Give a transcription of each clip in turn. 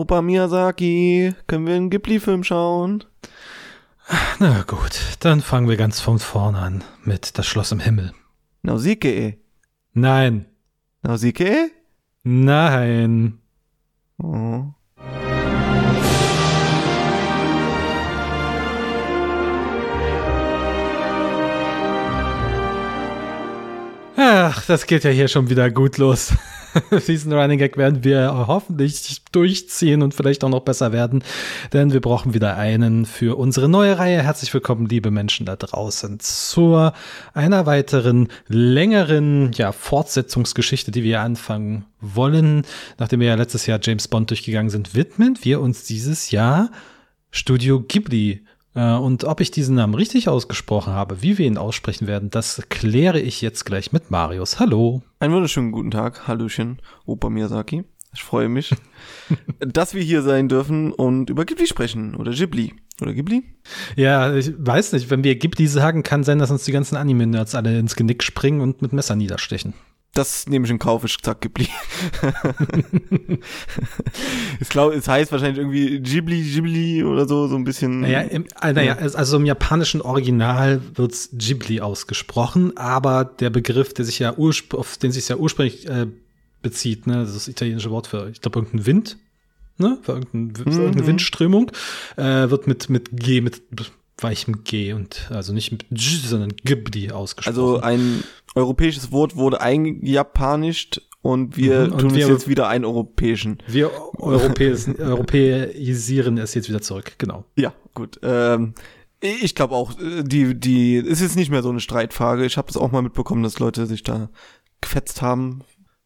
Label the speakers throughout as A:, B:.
A: Opa Miyazaki, können wir einen Ghibli-Film schauen?
B: Na gut, dann fangen wir ganz von vorne an mit Das Schloss im Himmel.
A: Nausicaa.
B: Nein.
A: Nausicaa?
B: Nein.
A: Oh.
B: Ach, das geht ja hier schon wieder gut los. Diesen Running Gag werden wir hoffentlich durchziehen und vielleicht auch noch besser werden, denn wir brauchen wieder einen für unsere neue Reihe. Herzlich willkommen, liebe Menschen da draußen, zu einer weiteren längeren ja, Fortsetzungsgeschichte, die wir anfangen wollen. Nachdem wir ja letztes Jahr James Bond durchgegangen sind, widmen wir uns dieses Jahr Studio Ghibli. Äh, und ob ich diesen Namen richtig ausgesprochen habe, wie wir ihn aussprechen werden, das kläre ich jetzt gleich mit Marius. Hallo.
A: Einen wunderschönen guten Tag. Hallöchen, Opa Miyazaki. Ich freue mich, dass wir hier sein dürfen und über Ghibli sprechen. Oder Ghibli. Oder Ghibli?
B: Ja, ich weiß nicht. Wenn wir Ghibli sagen, kann sein, dass uns die ganzen Anime-Nerds alle ins Genick springen und mit Messer niederstechen.
A: Das nehme ich in Kauf, ich sag Ghibli. ich glaube, es heißt wahrscheinlich irgendwie Ghibli, Ghibli oder so, so ein bisschen.
B: Naja, im, äh, naja, also im japanischen Original wird's Ghibli ausgesprochen, aber der Begriff, der sich ja auf den sich ja ursprünglich äh, bezieht, ne, das ist das italienische Wort für, ich glaube, irgendein Wind, ne, für, irgendein, für irgendeine mhm. Windströmung, äh, wird mit, mit G, mit weichem G und also nicht mit G, sondern Ghibli ausgesprochen.
A: Also ein europäisches Wort wurde eingejapanischt und wir mhm, und tun wir, es jetzt wieder einen europäischen.
B: Wir Europäis europäisieren es jetzt wieder zurück, genau.
A: Ja, gut. Ähm, ich glaube auch, äh, die, die, ist jetzt nicht mehr so eine Streitfrage. Ich habe das auch mal mitbekommen, dass Leute sich da gefetzt haben.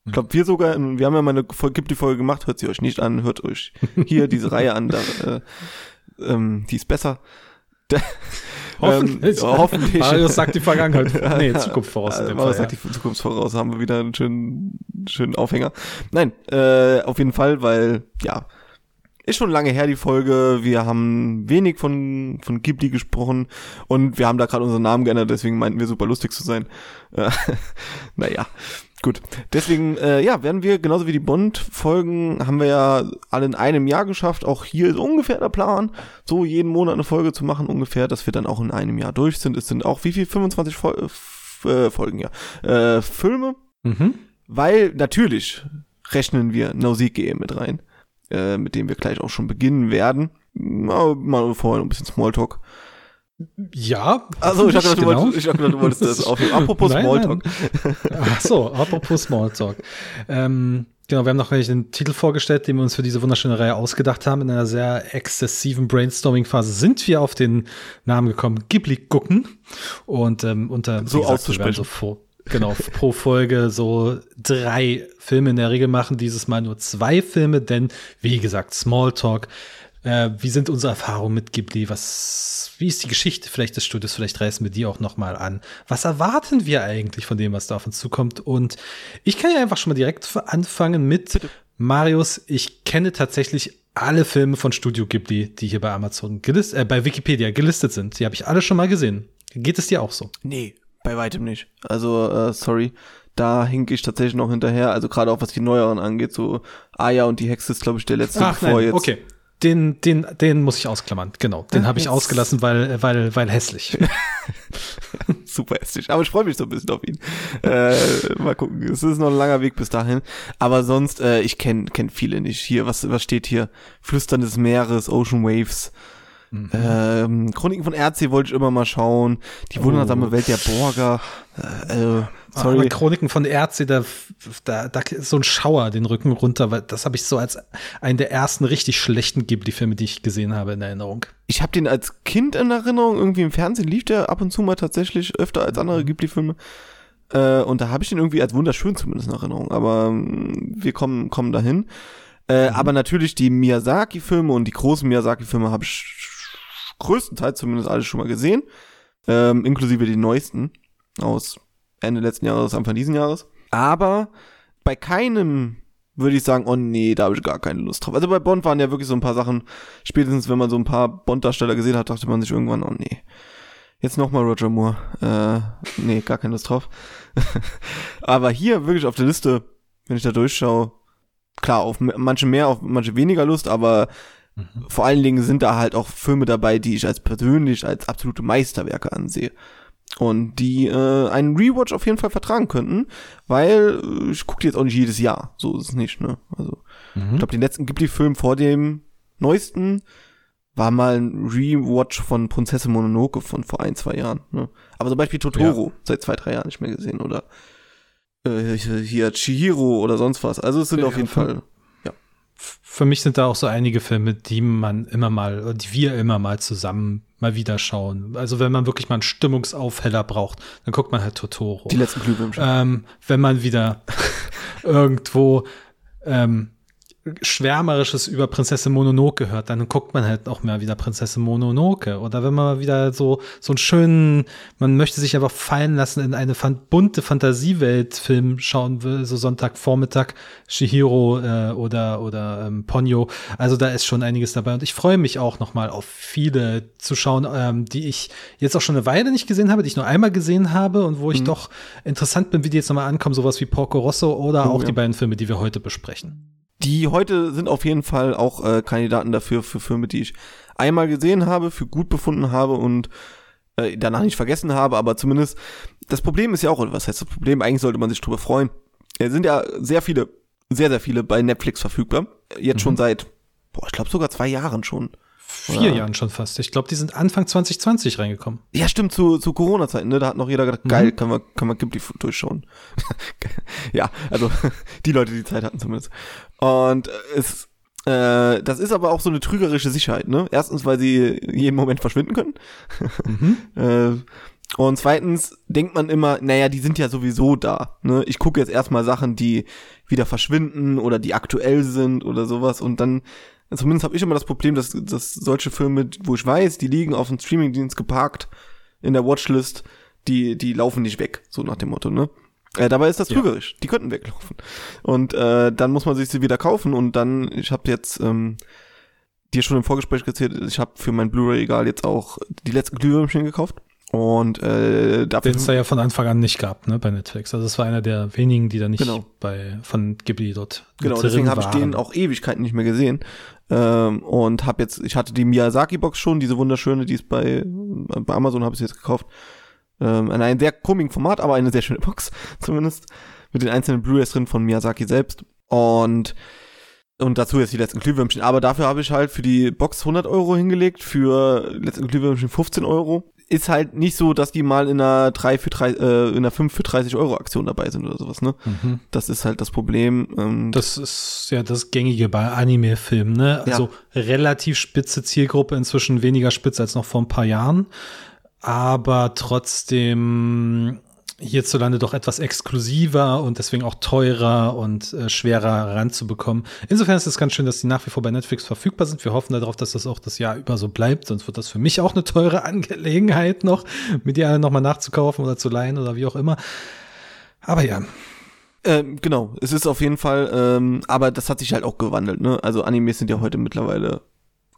A: Ich glaube, wir sogar, wir haben ja mal eine Folge gemacht, hört sie euch nicht an, hört euch hier diese Reihe an, da, äh, ähm, die ist besser.
B: hoffentlich. Ähm, hoffentlich. Marius sagt die Vergangenheit. Nee, Zukunft voraus.
A: In dem Marius Fall, sagt ja. die Zukunft voraus. Haben wir wieder einen schönen, schönen Aufhänger. Nein, äh, auf jeden Fall, weil, ja, ist schon lange her die Folge. Wir haben wenig von, von Ghibli gesprochen und wir haben da gerade unseren Namen geändert, deswegen meinten wir super lustig zu sein. Äh, naja. Gut, deswegen, äh, ja, werden wir, genauso wie die Bond-Folgen, haben wir ja alle in einem Jahr geschafft. Auch hier ist ungefähr der Plan, so jeden Monat eine Folge zu machen, ungefähr, dass wir dann auch in einem Jahr durch sind. Es sind auch wie viel? 25 Fol äh, Folgen, ja. Äh, Filme. Mhm. Weil natürlich rechnen wir Nausicaa mit rein, äh, mit dem wir gleich auch schon beginnen werden. Mal, mal vorher ein bisschen Smalltalk.
B: Ja.
A: Also ich gedacht, genau. Ich gedacht, du wolltest das aufnehmen. Apropos nein, Smalltalk.
B: Ach so, apropos Smalltalk. Ähm, genau, wir haben noch gleich den Titel vorgestellt, den wir uns für diese wunderschöne Reihe ausgedacht haben. In einer sehr exzessiven Brainstorming-Phase sind wir auf den Namen gekommen, Ghibli gucken. Und ähm, unter
A: so auszusprechen.
B: So vor, genau, pro Folge so drei Filme in der Regel machen. Dieses Mal nur zwei Filme, denn wie gesagt, Smalltalk äh, wie sind unsere Erfahrungen mit Ghibli? Was, wie ist die Geschichte vielleicht des Studios? Vielleicht reißen wir die auch noch mal an. Was erwarten wir eigentlich von dem, was da auf uns zukommt? Und ich kann ja einfach schon mal direkt anfangen mit Marius. Ich kenne tatsächlich alle Filme von Studio Ghibli, die hier bei Amazon gelistet, äh, bei Wikipedia gelistet sind. Die habe ich alle schon mal gesehen. Geht es dir auch so?
A: Nee, bei weitem nicht. Also, äh, sorry da hink ich tatsächlich noch hinterher. Also gerade auch was die neueren angeht, so Aya und die Hexe ist, glaube ich, der letzte,
B: Ach, bevor nein. jetzt. Okay, den, den, den muss ich ausklammern, genau. Den habe ich ausgelassen, weil, weil, weil hässlich.
A: Super hässlich. Aber ich freue mich so ein bisschen auf ihn. Äh, mal gucken. Es ist noch ein langer Weg bis dahin. Aber sonst, äh, ich kenne kenn viele nicht. Hier, was, was steht hier? Flüstern des Meeres, Ocean Waves. Mhm. Ähm, Chroniken von RC wollte ich immer mal schauen. Die wundersame oh. Welt der Borger.
B: Äh, äh Sorry. Aber Chroniken von Ärzte, da, da, da ist so ein Schauer den Rücken runter, weil das habe ich so als einen der ersten richtig schlechten Ghibli-Filme, die ich gesehen habe, in Erinnerung.
A: Ich habe den als Kind in Erinnerung, irgendwie im Fernsehen lief der ab und zu mal tatsächlich öfter als andere mhm. Ghibli-Filme. Äh, und da habe ich den irgendwie als wunderschön zumindest in Erinnerung. Aber ähm, wir kommen, kommen dahin. Äh, mhm. Aber natürlich die Miyazaki-Filme und die großen Miyazaki-Filme habe ich größtenteils zumindest alle schon mal gesehen. Ähm, inklusive die neuesten aus Ende letzten Jahres, Anfang diesen Jahres. Aber bei keinem würde ich sagen, oh nee, da habe ich gar keine Lust drauf. Also bei Bond waren ja wirklich so ein paar Sachen, spätestens wenn man so ein paar Bond-Darsteller gesehen hat, dachte man sich irgendwann, oh nee, jetzt nochmal Roger Moore. Äh, nee, gar keine Lust drauf. Aber hier wirklich auf der Liste, wenn ich da durchschaue, klar, auf manche mehr, auf manche weniger Lust, aber mhm. vor allen Dingen sind da halt auch Filme dabei, die ich als persönlich als absolute Meisterwerke ansehe. Und die äh, einen Rewatch auf jeden Fall vertragen könnten, weil äh, ich gucke die jetzt auch nicht jedes Jahr. So ist es nicht, ne? Also, mhm. ich glaube, den letzten Ghibli-Film vor dem neuesten war mal ein Rewatch von Prinzessin Mononoke von vor ein, zwei Jahren. Ne? Aber zum Beispiel Totoro ja. seit zwei, drei Jahren nicht mehr gesehen oder äh, hier Chihiro oder sonst was. Also es sind ja, auf jeden Fall.
B: Für mich sind da auch so einige Filme, die man immer mal, die wir immer mal zusammen mal wieder schauen. Also wenn man wirklich mal einen Stimmungsaufheller braucht, dann guckt man halt Totoro.
A: Die letzten Glühwürmchen.
B: Ähm, wenn man wieder irgendwo ähm, Schwärmerisches über Prinzessin Mononoke hört, dann guckt man halt auch mal wieder Prinzessin Mononoke. Oder wenn man wieder so, so einen schönen, man möchte sich einfach fallen lassen in eine fan bunte Fantasiewelt-Film schauen will, so Sonntagvormittag, Shihiro äh, oder, oder ähm, Ponyo. Also da ist schon einiges dabei. Und ich freue mich auch noch mal auf viele zu schauen, ähm, die ich jetzt auch schon eine Weile nicht gesehen habe, die ich nur einmal gesehen habe und wo ich mhm. doch interessant bin, wie die jetzt nochmal ankommen, sowas wie Porco Rosso oder oh, auch ja. die beiden Filme, die wir heute besprechen.
A: Die heute sind auf jeden Fall auch äh, Kandidaten dafür, für Filme, die ich einmal gesehen habe, für gut befunden habe und äh, danach nicht vergessen habe, aber zumindest, das Problem ist ja auch, was heißt das Problem? Eigentlich sollte man sich drüber freuen. Es sind ja sehr viele, sehr, sehr viele bei Netflix verfügbar. Jetzt mhm. schon seit, boah, ich glaube sogar zwei Jahren schon
B: vier ja. Jahren schon fast. Ich glaube, die sind Anfang 2020 reingekommen.
A: Ja, stimmt, zu, zu Corona-Zeiten, ne? Da hat noch jeder gedacht, mhm. geil, kann man, kann man Ghibli durchschauen. ja, also die Leute, die Zeit hatten zumindest. Und es, äh, das ist aber auch so eine trügerische Sicherheit, ne? Erstens, weil sie jeden Moment verschwinden können. Mhm. äh, und zweitens denkt man immer, naja, die sind ja sowieso da. Ne? Ich gucke jetzt erstmal Sachen, die wieder verschwinden oder die aktuell sind oder sowas. Und dann zumindest habe ich immer das Problem, dass, dass solche Filme, wo ich weiß, die liegen auf dem Streamingdienst geparkt in der Watchlist, die, die laufen nicht weg, so nach dem Motto, ne? Äh, dabei ist das trügerisch. Ja. Die könnten weglaufen. Und äh, dann muss man sich sie wieder kaufen und dann, ich habe jetzt ähm, dir schon im Vorgespräch erzählt, ich habe für mein Blu-ray-Egal jetzt auch die letzten Glühwürmchen gekauft. Und äh,
B: dafür. Den es da ja von Anfang an nicht gab, ne, bei Netflix. Also das war einer der wenigen, die da nicht genau. bei von Ghibli dort.
A: Genau, deswegen habe ich den auch Ewigkeiten nicht mehr gesehen. Ähm, und habe jetzt, ich hatte die Miyazaki-Box schon, diese wunderschöne, die ist bei, bei Amazon habe ich sie jetzt gekauft. Ähm, in einem sehr komischen Format, aber eine sehr schöne Box, zumindest. Mit den einzelnen Blu-rays drin von Miyazaki selbst. Und und dazu jetzt die letzten Glühwürmchen. Aber dafür habe ich halt für die Box 100 Euro hingelegt, für letzten Glühwürmchen 15 Euro ist halt nicht so, dass die mal in einer 3 für 3, äh, in einer 5 für 30 Euro Aktion dabei sind oder sowas, ne? Mhm. Das ist halt das Problem.
B: Ähm, das ist ja das Gängige bei Anime-Filmen, ne? Also ja. relativ spitze Zielgruppe, inzwischen weniger spitz als noch vor ein paar Jahren. Aber trotzdem hierzulande doch etwas exklusiver und deswegen auch teurer und äh, schwerer ranzubekommen. Insofern ist es ganz schön, dass die nach wie vor bei Netflix verfügbar sind. Wir hoffen darauf, dass das auch das Jahr über so bleibt, sonst wird das für mich auch eine teure Angelegenheit noch, mit die alle nochmal nachzukaufen oder zu leihen oder wie auch immer. Aber ja.
A: Ähm, genau, es ist auf jeden Fall, ähm, aber das hat sich halt auch gewandelt, ne? Also Animes sind ja heute mittlerweile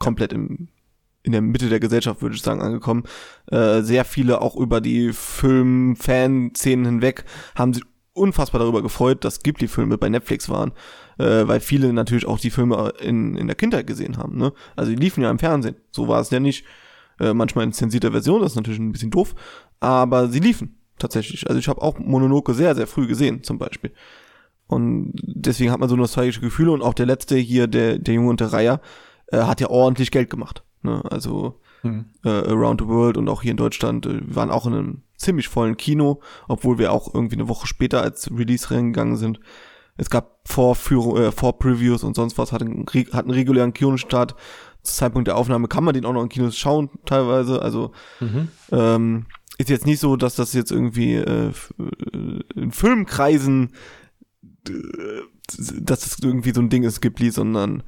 A: komplett im in der Mitte der Gesellschaft, würde ich sagen, angekommen. Äh, sehr viele auch über die Film-Fan-Szenen hinweg haben sich unfassbar darüber gefreut, dass Ghibli-Filme bei Netflix waren, äh, weil viele natürlich auch die Filme in, in der Kindheit gesehen haben. Ne? Also die liefen ja im Fernsehen. So war es ja nicht. Äh, manchmal in zensierter Version, das ist natürlich ein bisschen doof, aber sie liefen tatsächlich. Also ich habe auch Mononoke sehr, sehr früh gesehen, zum Beispiel. Und deswegen hat man so nostalgische Gefühle und auch der letzte hier, der, der Junge und der Reiher, äh, hat ja ordentlich Geld gemacht. Ne? Also mhm. äh, Around the World und auch hier in Deutschland, äh, wir waren auch in einem ziemlich vollen Kino, obwohl wir auch irgendwie eine Woche später als Release reingegangen sind. Es gab Vorführung, äh, Vorpreviews und sonst was, hat einen, regulären Kinostart. Zum Zeitpunkt der Aufnahme kann man den auch noch in Kinos schauen, teilweise. Also mhm. ähm, ist jetzt nicht so, dass das jetzt irgendwie äh, äh in Filmkreisen dass es irgendwie so ein Ding ist, Ghibli, sondern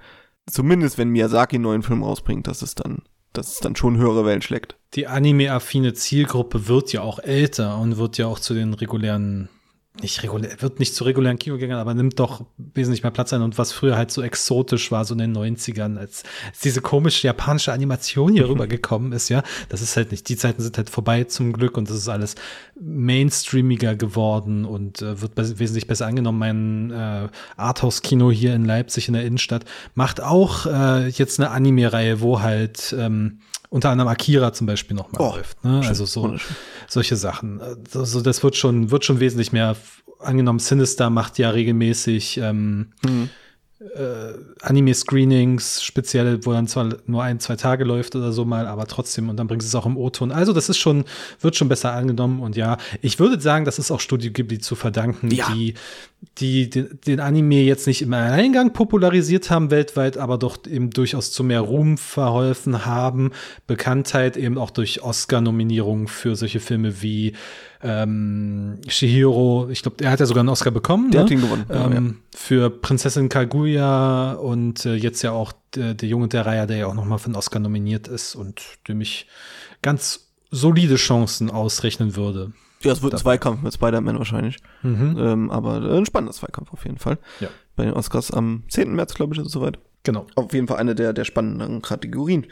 A: zumindest wenn Miyazaki einen neuen Film rausbringt, dass es dann, dass es dann schon höhere Wellen schlägt.
B: Die anime-affine Zielgruppe wird ja auch älter und wird ja auch zu den regulären nicht regulär, wird nicht zu regulären Kinogängern, aber nimmt doch wesentlich mehr Platz ein und was früher halt so exotisch war, so in den 90ern, als, als diese komische japanische Animation hier rübergekommen ist, ja, das ist halt nicht, die Zeiten sind halt vorbei zum Glück und das ist alles mainstreamiger geworden und äh, wird wesentlich besser angenommen. Mein äh, Arthouse-Kino hier in Leipzig in der Innenstadt macht auch äh, jetzt eine Anime-Reihe, wo halt ähm, unter anderem Akira zum Beispiel nochmal oh, läuft. Ne? Also so solche Sachen. Also das wird schon, wird schon wesentlich mehr angenommen. Sinister macht ja regelmäßig ähm, mhm äh, Anime-Screenings, speziell, wo dann zwar nur ein, zwei Tage läuft oder so mal, aber trotzdem, und dann bringt es auch im O-Ton. Also, das ist schon, wird schon besser angenommen und ja, ich würde sagen, das ist auch Studio Ghibli zu verdanken, ja. die, die, die den Anime jetzt nicht im Alleingang popularisiert haben weltweit, aber doch eben durchaus zu mehr Ruhm verholfen haben. Bekanntheit eben auch durch Oscar-Nominierungen für solche Filme wie ähm, Shihiro, ich glaube, er hat ja sogar einen Oscar bekommen.
A: Der ne? hat ihn gewonnen.
B: Ähm, ja. Für Prinzessin Kaguya und äh, jetzt ja auch der, der Junge der Reihe, der ja auch nochmal für einen Oscar nominiert ist und dem ich ganz solide Chancen ausrechnen würde.
A: Ja, es wird ein Zweikampf mit Spider-Man wahrscheinlich. Mhm. Ähm, aber ein spannender Zweikampf auf jeden Fall.
B: Ja.
A: Bei den Oscars am 10. März, glaube ich, ist es soweit.
B: Genau.
A: Auf jeden Fall eine der, der spannenden Kategorien.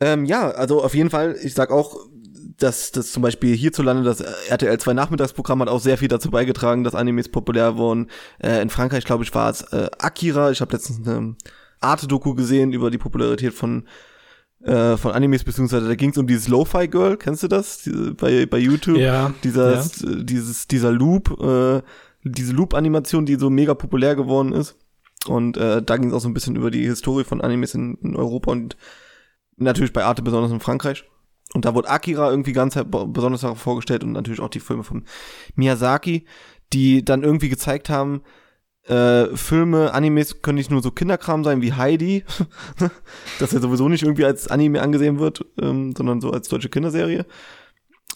A: Ähm, ja, also auf jeden Fall, ich sag auch, dass das zum Beispiel hierzulande das RTL 2 Nachmittagsprogramm hat auch sehr viel dazu beigetragen, dass Animes populär wurden. Äh, in Frankreich, glaube ich, war es äh, Akira. Ich habe letztens eine Arte-Doku gesehen über die Popularität von äh, von Animes, beziehungsweise da ging es um dieses Lo-Fi Girl, kennst du das? Die, bei, bei YouTube?
B: Ja.
A: Dieser, ja. Dieses, dieser Loop, äh, diese Loop-Animation, die so mega populär geworden ist. Und äh, da ging es auch so ein bisschen über die Historie von Animes in, in Europa und natürlich bei Arte besonders in Frankreich. Und da wurde Akira irgendwie ganz besonders vorgestellt und natürlich auch die Filme von Miyazaki, die dann irgendwie gezeigt haben, äh, Filme, Animes können nicht nur so Kinderkram sein wie Heidi, das ja sowieso nicht irgendwie als Anime angesehen wird, ähm, sondern so als deutsche Kinderserie.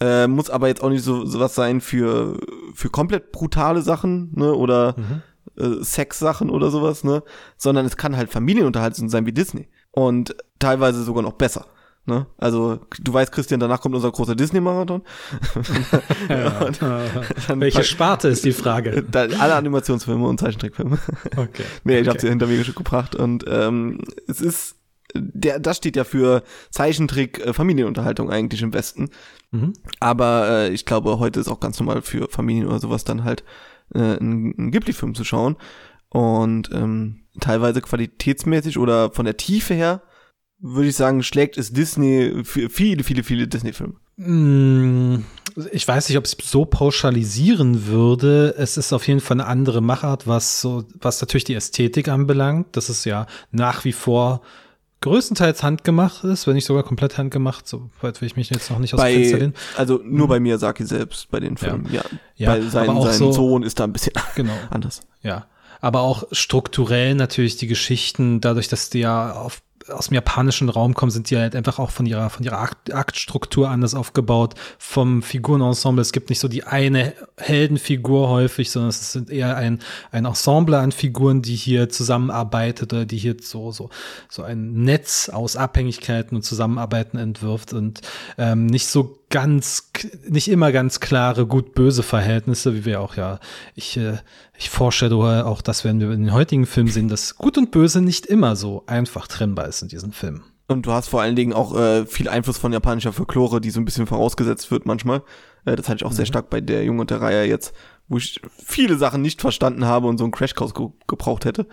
A: Äh, muss aber jetzt auch nicht so sowas sein für für komplett brutale Sachen, ne, oder mhm. äh, Sex-Sachen oder sowas, ne, sondern es kann halt Familienunterhaltung sein wie Disney und teilweise sogar noch besser. Ne? Also du weißt, Christian, danach kommt unser großer Disney-Marathon.
B: ja. Welche Sparte ist die Frage?
A: Da, alle Animationsfilme und Zeichentrickfilme.
B: Okay.
A: nee, ich
B: okay.
A: habe sie hinter mir gebracht und ähm, es ist der, das steht ja für Zeichentrick äh, Familienunterhaltung eigentlich im Westen. Mhm. Aber äh, ich glaube, heute ist auch ganz normal für Familien oder sowas dann halt äh, einen, Ghibli-Film zu schauen. Und ähm, teilweise qualitätsmäßig oder von der Tiefe her würde ich sagen, schlägt es Disney für viele, viele, viele Disney-Filme.
B: Mm, ich weiß nicht, ob ich es so pauschalisieren würde. Es ist auf jeden Fall eine andere Machart, was so, was natürlich die Ästhetik anbelangt. Das ist ja nach wie vor größtenteils handgemacht ist, wenn nicht sogar komplett handgemacht, soweit will ich mich jetzt noch nicht aus
A: bei, dem Fenster lehnen. Also nur mhm. bei Miyazaki selbst, bei den Filmen, ja. ja. ja bei seinem so, Sohn ist da ein bisschen
B: genau.
A: anders.
B: Ja. Aber auch strukturell natürlich die Geschichten, dadurch, dass die ja auf aus dem japanischen Raum kommen, sind die halt einfach auch von ihrer, von ihrer Akt, Aktstruktur anders aufgebaut, vom Figurenensemble. Es gibt nicht so die eine Heldenfigur häufig, sondern es sind eher ein, ein Ensemble an Figuren, die hier zusammenarbeitet oder die hier so, so, so ein Netz aus Abhängigkeiten und Zusammenarbeiten entwirft und ähm, nicht so ganz, nicht immer ganz klare gut-böse Verhältnisse, wie wir auch ja, ich, äh, ich foreshadowe auch, das werden wir in den heutigen Filmen sehen, dass Gut und Böse nicht immer so einfach trennbar ist in diesen Filmen.
A: Und du hast vor allen Dingen auch äh, viel Einfluss von japanischer Folklore, die so ein bisschen vorausgesetzt wird manchmal. Äh, das hatte ich auch mhm. sehr stark bei der Junge und der Reihe jetzt, wo ich viele Sachen nicht verstanden habe und so einen Crashkurs ge gebraucht hätte.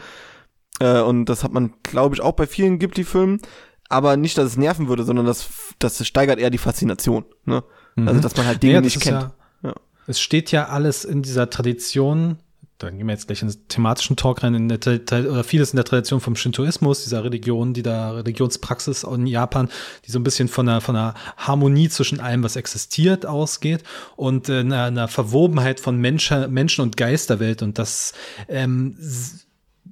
A: Äh, und das hat man, glaube ich, auch bei vielen Ghibli-Filmen aber nicht, dass es nerven würde, sondern das, das steigert eher die Faszination. Ne? Mhm. Also, dass man halt Dinge ja, nicht kennt.
B: Ja, ja. Es steht ja alles in dieser Tradition, da gehen wir jetzt gleich in den thematischen Talk rein, in der, oder vieles in der Tradition vom Shintoismus, dieser Religion, die da Religionspraxis in Japan, die so ein bisschen von einer, von einer Harmonie zwischen allem, was existiert, ausgeht und äh, einer, einer Verwobenheit von Menschen, Menschen und Geisterwelt und das ähm,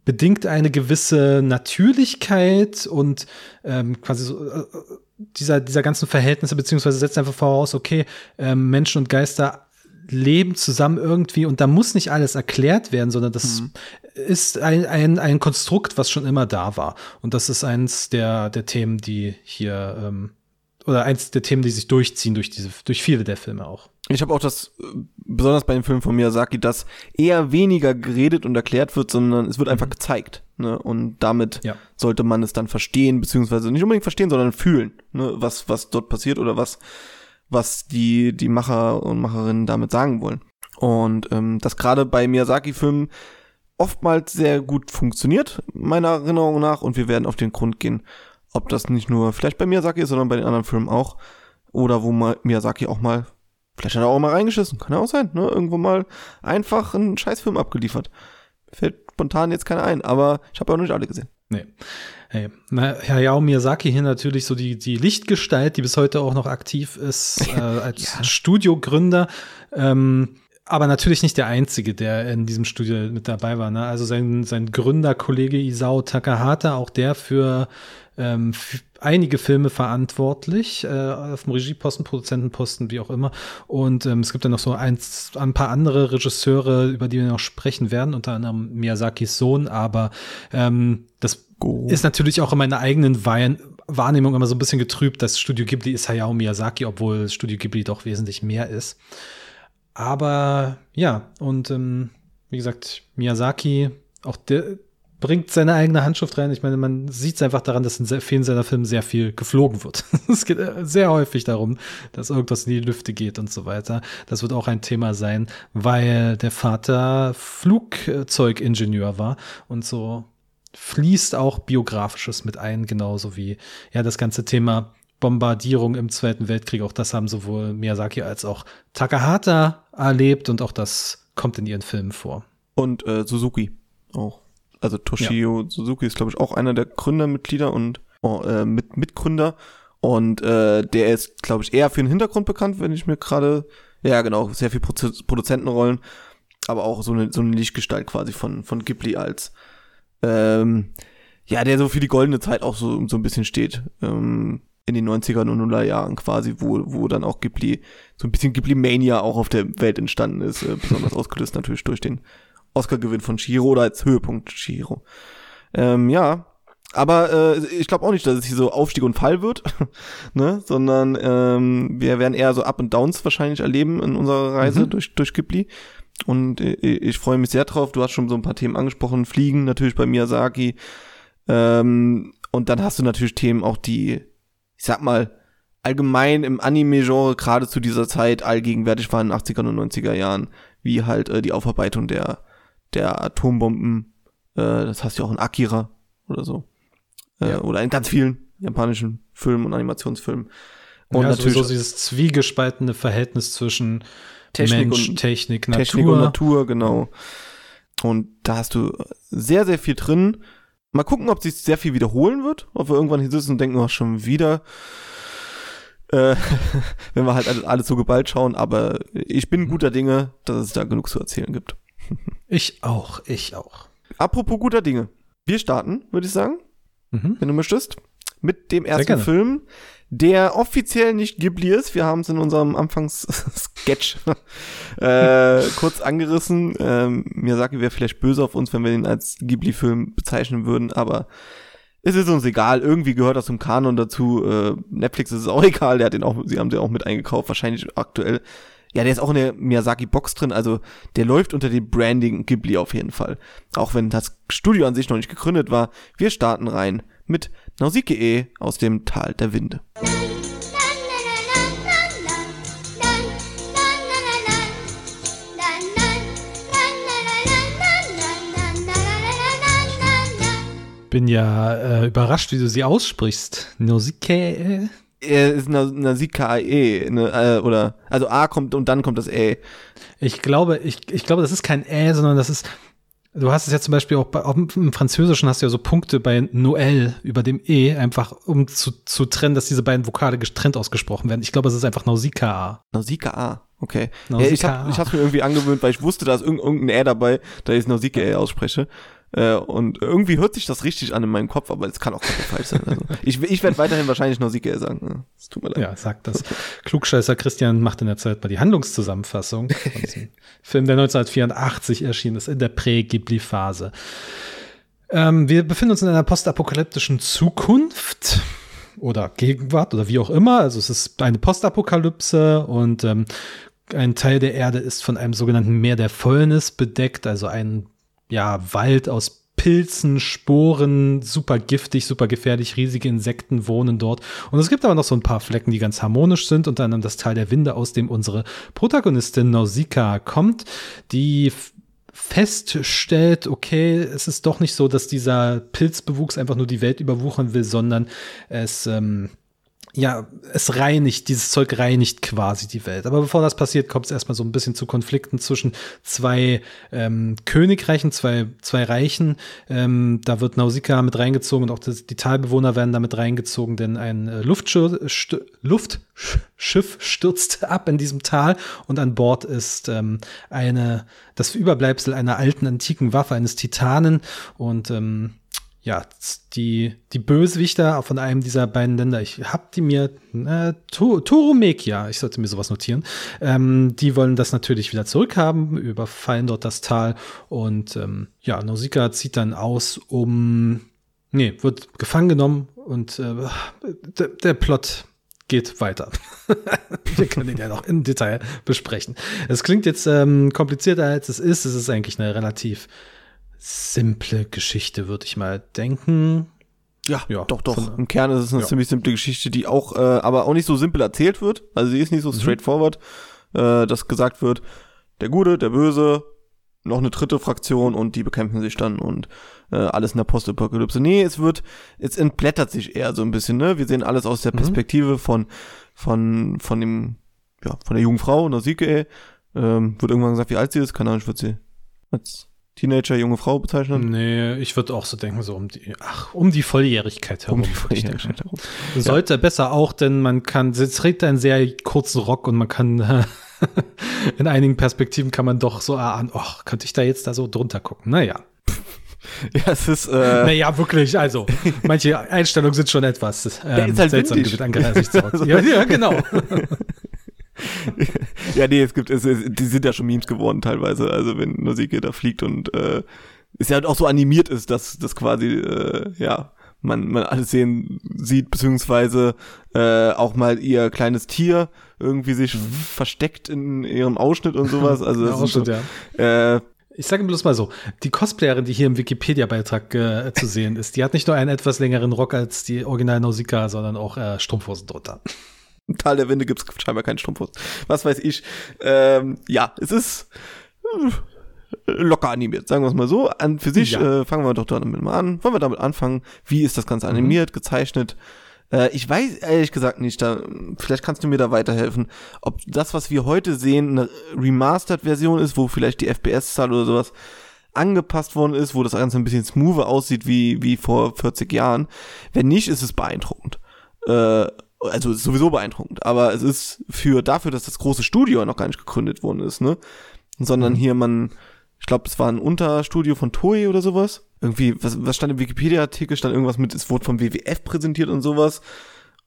B: bedingt eine gewisse Natürlichkeit und ähm, quasi so äh, dieser, dieser ganzen Verhältnisse, beziehungsweise setzt einfach voraus, okay, ähm, Menschen und Geister leben zusammen irgendwie und da muss nicht alles erklärt werden, sondern das mhm. ist ein, ein, ein Konstrukt, was schon immer da war. Und das ist eins der, der Themen, die hier ähm, oder eins der Themen, die sich durchziehen durch diese, durch viele der Filme auch.
A: Ich habe auch das, äh, besonders bei den Filmen von Miyazaki, dass eher weniger geredet und erklärt wird, sondern es wird einfach mhm. gezeigt. Ne? Und damit ja. sollte man es dann verstehen, beziehungsweise nicht unbedingt verstehen, sondern fühlen, ne? was, was dort passiert oder was, was die, die Macher und Macherinnen damit sagen wollen. Und ähm, das gerade bei Miyazaki-Filmen oftmals sehr gut funktioniert, meiner Erinnerung nach, und wir werden auf den Grund gehen, ob das nicht nur vielleicht bei Miyazaki ist, sondern bei den anderen Filmen auch. Oder wo mal Miyazaki auch mal, vielleicht hat er auch mal reingeschissen, kann ja auch sein, ne? Irgendwo mal einfach einen Scheißfilm abgeliefert. fällt spontan jetzt keiner ein, aber ich habe auch nicht alle gesehen.
B: Nee. Hey. Na, Hayao Miyazaki hier natürlich so die, die Lichtgestalt, die bis heute auch noch aktiv ist, äh, als ja. Studiogründer. Ähm, aber natürlich nicht der Einzige, der in diesem Studio mit dabei war. Ne? Also sein, sein Gründerkollege Isao Takahata, auch der für ähm, einige Filme verantwortlich, äh, auf dem Regieposten, Produzentenposten, wie auch immer. Und ähm, es gibt dann noch so ein, ein paar andere Regisseure, über die wir noch sprechen werden, unter anderem Miyazakis Sohn, aber ähm, das Go. ist natürlich auch in meiner eigenen Wein Wahrnehmung immer so ein bisschen getrübt, dass Studio Ghibli ist Hayao Miyazaki, obwohl Studio Ghibli doch wesentlich mehr ist. Aber ja, und ähm, wie gesagt, Miyazaki, auch der, bringt seine eigene Handschrift rein. Ich meine, man sieht es einfach daran, dass in sehr vielen seiner Filme sehr viel geflogen wird. es geht äh, sehr häufig darum, dass irgendwas in die Lüfte geht und so weiter. Das wird auch ein Thema sein, weil der Vater Flugzeugingenieur war und so fließt auch biografisches mit ein, genauso wie ja das ganze Thema Bombardierung im Zweiten Weltkrieg. Auch das haben sowohl Miyazaki als auch Takahata erlebt und auch das kommt in ihren Filmen vor.
A: Und äh, Suzuki auch. Also Toshio ja. Suzuki ist, glaube ich, auch einer der Gründermitglieder und oh, äh, mit, Mitgründer. Und äh, der ist, glaube ich, eher für den Hintergrund bekannt, wenn ich mir gerade, ja genau, sehr viel Produ Produzentenrollen, aber auch so eine, so eine Lichtgestalt quasi von, von Ghibli als, ähm, ja, der so für die goldene Zeit auch so, so ein bisschen steht. Ähm, in den 90er und 0er Jahren quasi, wo, wo dann auch Ghibli, so ein bisschen Ghibli-Mania auch auf der Welt entstanden ist, äh, besonders ausgelöst natürlich durch den Oscar-Gewinn von Shiro oder als Höhepunkt Shiro. Ähm, ja, aber äh, ich glaube auch nicht, dass es hier so Aufstieg und Fall wird, ne? sondern ähm, wir werden eher so Up und Downs wahrscheinlich erleben in unserer Reise mhm. durch, durch Ghibli. Und äh, ich freue mich sehr drauf. Du hast schon so ein paar Themen angesprochen. Fliegen natürlich bei Miyazaki. Ähm, und dann hast du natürlich Themen auch, die, ich sag mal, allgemein im Anime-Genre gerade zu dieser Zeit allgegenwärtig waren in den 80er und 90er Jahren, wie halt äh, die Aufarbeitung der der Atombomben. Äh, das heißt ja auch in Akira oder so. Äh, ja. Oder in ganz vielen japanischen Filmen und Animationsfilmen.
B: Und ja, natürlich so dieses zwiegespaltene Verhältnis zwischen Technik Mensch, und, Technik, Natur. Technik
A: und Natur, genau. Und da hast du sehr, sehr viel drin. Mal gucken, ob sich sehr viel wiederholen wird, ob wir irgendwann hier sitzen und denken, oh, schon wieder. Äh, wenn wir halt alles so geballt schauen, aber ich bin guter Dinge, dass es da genug zu erzählen gibt.
B: Ich auch, ich auch.
A: Apropos guter Dinge. Wir starten, würde ich sagen, mhm. wenn du möchtest, mit dem ersten Film, der offiziell nicht Ghibli ist. Wir haben es in unserem Anfangs-Sketch äh, kurz angerissen. Ähm, Miyazaki wäre vielleicht böse auf uns, wenn wir ihn als Ghibli-Film bezeichnen würden, aber es ist uns egal. Irgendwie gehört das zum Kanon dazu. Äh, Netflix ist es auch egal. Der hat den auch, sie haben den auch mit eingekauft. Wahrscheinlich aktuell ja, der ist auch in der Miyazaki-Box drin, also der läuft unter dem Branding Ghibli auf jeden Fall. Auch wenn das Studio an sich noch nicht gegründet war. Wir starten rein mit Nausicaa aus dem Tal der Winde.
B: Bin ja äh, überrascht, wie du sie aussprichst. Nausicaa?
A: Er ist Nasikae, ne, äh, oder, also A kommt und dann kommt das Ä.
B: Ich glaube, ich, ich glaube, das ist kein Ä, sondern das ist, du hast es ja zum Beispiel auch, bei, auch im Französischen hast du ja so Punkte bei Noël über dem E, einfach um zu, zu trennen, dass diese beiden Vokale getrennt ausgesprochen werden. Ich glaube, es ist einfach Nausicaa.
A: Nausicaa, okay. Nausicaa. Ja, ich habe ich hab's mir irgendwie angewöhnt, weil ich wusste, da ist irgendein Ä dabei, da ich Nausicaa ausspreche. Äh, und irgendwie hört sich das richtig an in meinem Kopf, aber es kann auch komplett falsch sein. Also ich ich werde weiterhin wahrscheinlich Nausicaa sagen.
B: Es tut mir leid. Ja, sagt das. Klugscheißer Christian macht in der Zeit mal die Handlungszusammenfassung von diesem Film, der 1984 erschienen ist, in der Prä-Ghibli-Phase. Ähm, wir befinden uns in einer postapokalyptischen Zukunft oder Gegenwart oder wie auch immer. Also es ist eine Postapokalypse und ähm, ein Teil der Erde ist von einem sogenannten Meer der Fäulnis bedeckt, also ein ja, Wald aus Pilzen, Sporen, super giftig, super gefährlich, riesige Insekten wohnen dort. Und es gibt aber noch so ein paar Flecken, die ganz harmonisch sind, unter anderem das Tal der Winde, aus dem unsere Protagonistin Nausicaa kommt, die feststellt, okay, es ist doch nicht so, dass dieser Pilzbewuchs einfach nur die Welt überwuchern will, sondern es ähm, ja, es reinigt, dieses Zeug reinigt quasi die Welt. Aber bevor das passiert, kommt es erstmal so ein bisschen zu Konflikten zwischen zwei ähm, Königreichen, zwei, zwei Reichen. Ähm, da wird Nausicaa mit reingezogen und auch das, die Talbewohner werden damit reingezogen, denn ein äh, Luftschiff, Luftschiff stürzt ab in diesem Tal und an Bord ist ähm, eine, das Überbleibsel einer alten antiken Waffe eines Titanen und ähm, ja, die, die Bösewichter von einem dieser beiden Länder, ich hab die mir, äh, Turumekia, ich sollte mir sowas notieren, ähm, die wollen das natürlich wieder zurückhaben, überfallen dort das Tal und ähm, ja, Nausicaa zieht dann aus, um, nee, wird gefangen genommen und äh, der, der Plot geht weiter. Wir können ihn ja noch im Detail besprechen. Es klingt jetzt ähm, komplizierter als es ist, es ist eigentlich eine relativ simple Geschichte, würde ich mal denken.
A: Ja, ja, doch, doch. Von, Im Kern ist es eine ja. ziemlich simple Geschichte, die auch, äh, aber auch nicht so simpel erzählt wird. Also sie ist nicht so mhm. straightforward, äh, dass gesagt wird, der Gute, der Böse, noch eine dritte Fraktion und die bekämpfen sich dann und äh, alles in der Postapokalypse. Nee, es wird, es entblättert sich eher so ein bisschen, ne? Wir sehen alles aus der mhm. Perspektive mhm. von, von, von dem, ja, von der jungen Frau, Nausicaa. Ähm, wird irgendwann gesagt, wie alt sie ist, keine Ahnung, wird sie jetzt Teenager, junge Frau bezeichnen?
B: Nee, ich würde auch so denken, so um die, ach, um die Volljährigkeit herum. Um die Volljährigkeit herum. Sollte ja. besser auch, denn man kann, sie trägt einen sehr kurzen Rock und man kann, in einigen Perspektiven kann man doch so erahnen, ach, könnte ich da jetzt da so drunter gucken? Naja.
A: Ja, es ist. Äh
B: naja, wirklich. Also, manche Einstellungen sind schon etwas ähm, halt seltsam angereist. ja, ja, genau.
A: ja, nee, es gibt, es, es, die sind ja schon Memes geworden teilweise. Also wenn Nosike da fliegt und äh, es ja auch so animiert ist, dass das quasi, äh, ja, man, man alles sehen sieht, beziehungsweise äh, auch mal ihr kleines Tier irgendwie sich mhm. versteckt in ihrem Ausschnitt und sowas. Also das Ausschnitt, so,
B: ja. Äh, ich sage bloß mal so, die Cosplayerin, die hier im Wikipedia-Beitrag äh, zu sehen ist, die hat nicht nur einen etwas längeren Rock als die Original Nausicaa, sondern auch äh, Strumpfhosen drunter.
A: Im Tal der Winde gibt es scheinbar keinen Strumpfhosen. Was weiß ich. Ähm, ja, es ist äh, locker animiert, sagen wir es mal so. An für sich ja. äh, fangen wir doch damit mal an. Wollen wir damit anfangen? Wie ist das Ganze mhm. animiert, mhm. gezeichnet? Äh, ich weiß ehrlich gesagt nicht, da, vielleicht kannst du mir da weiterhelfen, ob das, was wir heute sehen, eine Remastered-Version ist, wo vielleicht die FPS-Zahl oder sowas angepasst worden ist, wo das Ganze ein bisschen smoother aussieht wie, wie vor 40 Jahren. Wenn nicht, ist es beeindruckend. Äh, also sowieso beeindruckend, aber es ist für dafür, dass das große Studio noch gar nicht gegründet worden ist, ne? Sondern mhm. hier man, ich glaube, es war ein Unterstudio von Toei oder sowas. Irgendwie, was, was stand im Wikipedia-Artikel? Stand irgendwas mit, es wurde vom WWF präsentiert und sowas.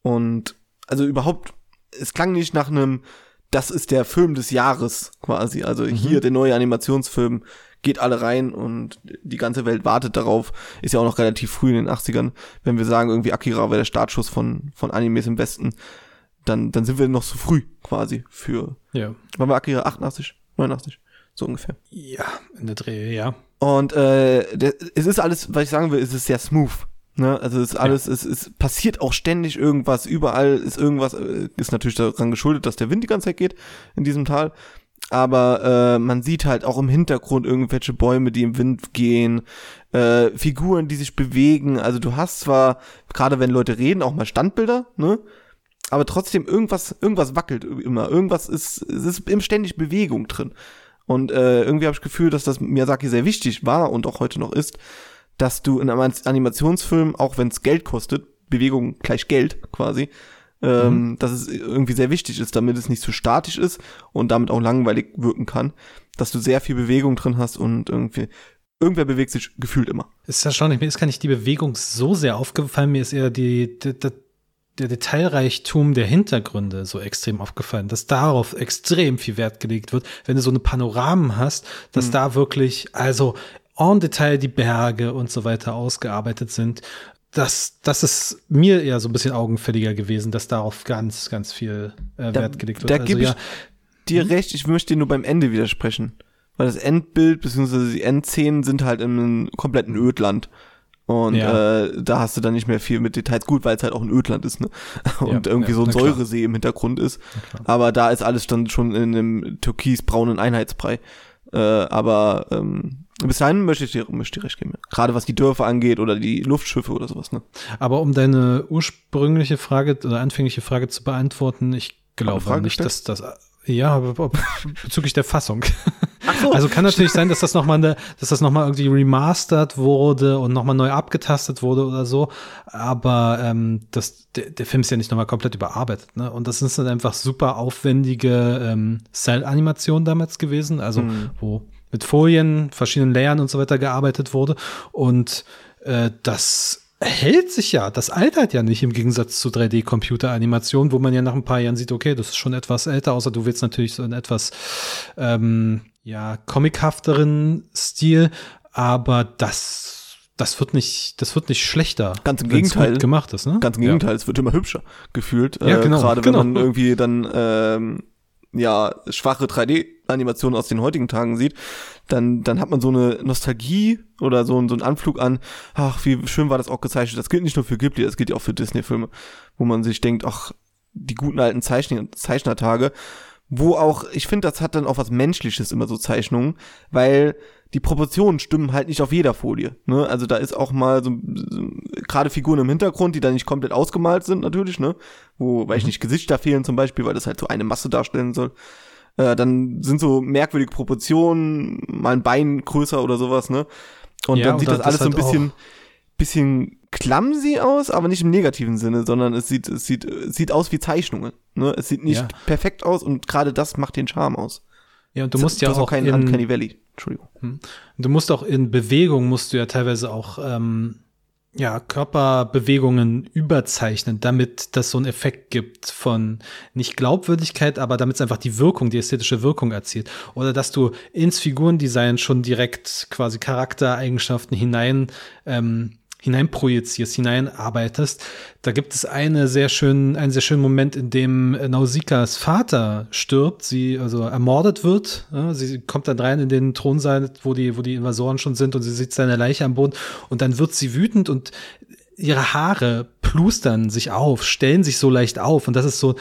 A: Und also überhaupt, es klang nicht nach einem, das ist der Film des Jahres quasi. Also mhm. hier der neue Animationsfilm geht alle rein und die ganze Welt wartet darauf. Ist ja auch noch relativ früh in den 80ern. Wenn wir sagen, irgendwie Akira wäre der Startschuss von, von Animes im Westen, dann, dann sind wir noch zu früh quasi für. Ja. Waren wir Akira 88, 89? So ungefähr.
B: Ja, in der Dreh, ja.
A: Und äh, der, es ist alles, was ich sagen will, es ist sehr smooth. Ne? Also es ist alles, ja. es, es passiert auch ständig irgendwas, überall ist irgendwas, äh, ist natürlich daran geschuldet, dass der Wind die ganze Zeit geht in diesem Tal aber äh, man sieht halt auch im Hintergrund irgendwelche Bäume, die im Wind gehen, äh, Figuren, die sich bewegen. Also du hast zwar, gerade wenn Leute reden, auch mal Standbilder, ne? Aber trotzdem irgendwas, irgendwas wackelt immer. Irgendwas ist, es ist im ständig Bewegung drin. Und äh, irgendwie habe ich das Gefühl, dass das Miyazaki sehr wichtig war und auch heute noch ist, dass du in einem Animationsfilm, auch wenn es Geld kostet, Bewegung gleich Geld quasi, ähm, mhm. dass es irgendwie sehr wichtig ist, damit es nicht zu statisch ist und damit auch langweilig wirken kann, dass du sehr viel Bewegung drin hast und irgendwie irgendwer bewegt sich gefühlt immer.
B: Es ist erstaunlich, mir ist gar nicht die Bewegung so sehr aufgefallen, mir ist eher die, die, die der Detailreichtum der Hintergründe so extrem aufgefallen, dass darauf extrem viel Wert gelegt wird, wenn du so eine Panoramen hast, dass mhm. da wirklich, also en Detail die Berge und so weiter ausgearbeitet sind das, das ist mir eher so ein bisschen augenfälliger gewesen, dass darauf ganz, ganz viel äh,
A: Da-
B: Wert gelegt wird.
A: da
B: also,
A: gebe ich
B: ja,
A: dir recht, ich möchte dir nur beim Ende widersprechen. Weil das Endbild bzw. die Endszenen sind halt in einem kompletten Ödland. Und
B: Ja.
A: äh, da hast du dann nicht mehr viel mit Details. Gut, weil es halt auch ein Ödland ist, ne? Und
B: Ja,
A: irgendwie so ein
B: na klar.
A: Säuresee im Hintergrund ist. Aber da ist alles dann schon in einem türkisbraunen Einheitsbrei. Äh, aber ähm, bis dahin möchte ich dir, möchte ich dir recht geben. ja. Gerade was die Dörfer angeht oder die Luftschiffe oder sowas, ne?
B: Aber um deine ursprüngliche Frage oder anfängliche Frage zu beantworten, ich glaube nicht, dass das ja, bezüglich der Fassung.
A: Ach so.
B: Also kann natürlich sein, dass das nochmal eine, dass das nochmal irgendwie remastert wurde und nochmal neu abgetastet wurde oder so. Aber ähm, das, der, der Film ist ja nicht nochmal komplett überarbeitet. Ne? Und das sind dann einfach super aufwendige ähm, Cell-Animationen damals gewesen, also
A: Mhm.
B: wo mit Folien, verschiedenen Layern und so weiter gearbeitet wurde. Und äh, das hält sich ja, das altert ja nicht im Gegensatz zu 3D-Computer-Animation, wo man ja nach ein paar Jahren sieht, okay, das ist schon etwas älter, außer du willst natürlich so einen etwas ähm, ja, comichafteren Stil, aber das, das wird nicht, das wird nicht schlechter.
A: Ganz im Gegenteil.
B: gemacht ist, ne?
A: Ganz im
B: Ja.
A: Gegenteil, es wird immer hübscher gefühlt.
B: Ja,
A: äh,
B: genau,
A: Gerade
B: genau.
A: wenn man irgendwie dann ähm, ja schwache 3D-Animationen aus den heutigen Tagen sieht, dann dann hat man so eine Nostalgie oder so, so einen Anflug an, ach, wie schön war das auch gezeichnet. Das gilt nicht nur für Ghibli, das gilt ja auch für Disney-Filme, wo man sich denkt, ach, die guten alten Zeichner Zeichnertage, wo auch, ich finde, das hat dann auch was Menschliches immer so Zeichnungen, weil die Proportionen stimmen halt nicht auf jeder Folie. Ne? Also da ist auch mal so, so gerade Figuren im Hintergrund, die da nicht komplett ausgemalt sind natürlich, ne? Wo, weil ich nicht Gesichter fehlen zum Beispiel, weil das halt so eine Masse darstellen soll. Äh, dann sind so merkwürdige Proportionen, mal ein Bein größer oder sowas, ne? Und
B: Ja,
A: dann sieht
B: das
A: alles so ein
B: halt
A: bisschen, bisschen clumsy aus, aber nicht im negativen Sinne, sondern es sieht, es sieht, es sieht aus wie Zeichnungen. Ne? Es sieht nicht
B: Ja.
A: perfekt aus und gerade das macht den Charme aus.
B: Ja, und du musst ja auch
A: keinen
B: in,
A: Uncanny Valley. Entschuldigung.
B: Du musst auch in Bewegung, musst du ja teilweise auch ähm, ja, Körperbewegungen überzeichnen, damit das so einen Effekt gibt von nicht Glaubwürdigkeit, aber damit es einfach die Wirkung, die ästhetische Wirkung erzielt. Oder dass du ins Figurendesign schon direkt quasi Charaktereigenschaften hinein ähm, hineinprojizierst, hineinarbeitest. Da gibt es eine sehr schönen, einen sehr schönen Moment, in dem äh, Nausikas Vater stirbt, sie also ermordet wird. Sie kommt dann rein in den Thronsaal, wo die, wo die Invasoren schon sind und sie sieht seine Leiche am Boden und dann wird sie wütend und ihre Haare plustern sich auf, stellen sich so leicht auf und das ist so,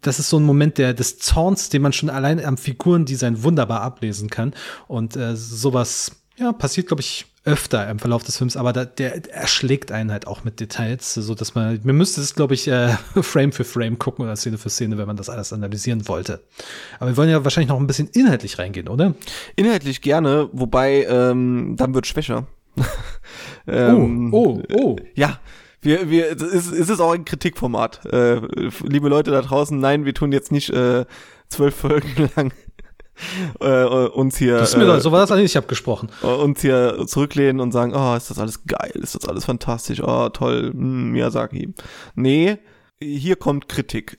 B: das ist so ein Moment der, des Zorns, den man schon allein am Figurendesign wunderbar ablesen kann und äh, sowas, ja, passiert, glaube ich, öfter im Verlauf des Films, aber da, der, erschlägt einen halt auch mit Details, so dass man, man müsste es, glaube ich, äh, Frame für Frame gucken oder Szene für Szene, wenn man das alles analysieren wollte. Aber wir wollen ja wahrscheinlich noch ein bisschen inhaltlich reingehen, oder?
A: Inhaltlich gerne, wobei ähm, dann wird schwächer. Ähm,
B: oh, oh.
A: Ja, wir, wir, es ist, es ist auch ein Kritikformat. Äh, liebe Leute da draußen, nein, wir tun jetzt nicht äh, zwölf Folgen lang äh, uns hier
B: Das ist mir
A: äh,
B: so war das eigentlich nicht abgesprochen.
A: uns hier zurücklehnen und sagen, oh, ist das alles geil, ist das alles fantastisch, oh, toll, hm, Miyazaki. Nee, hier kommt Kritik.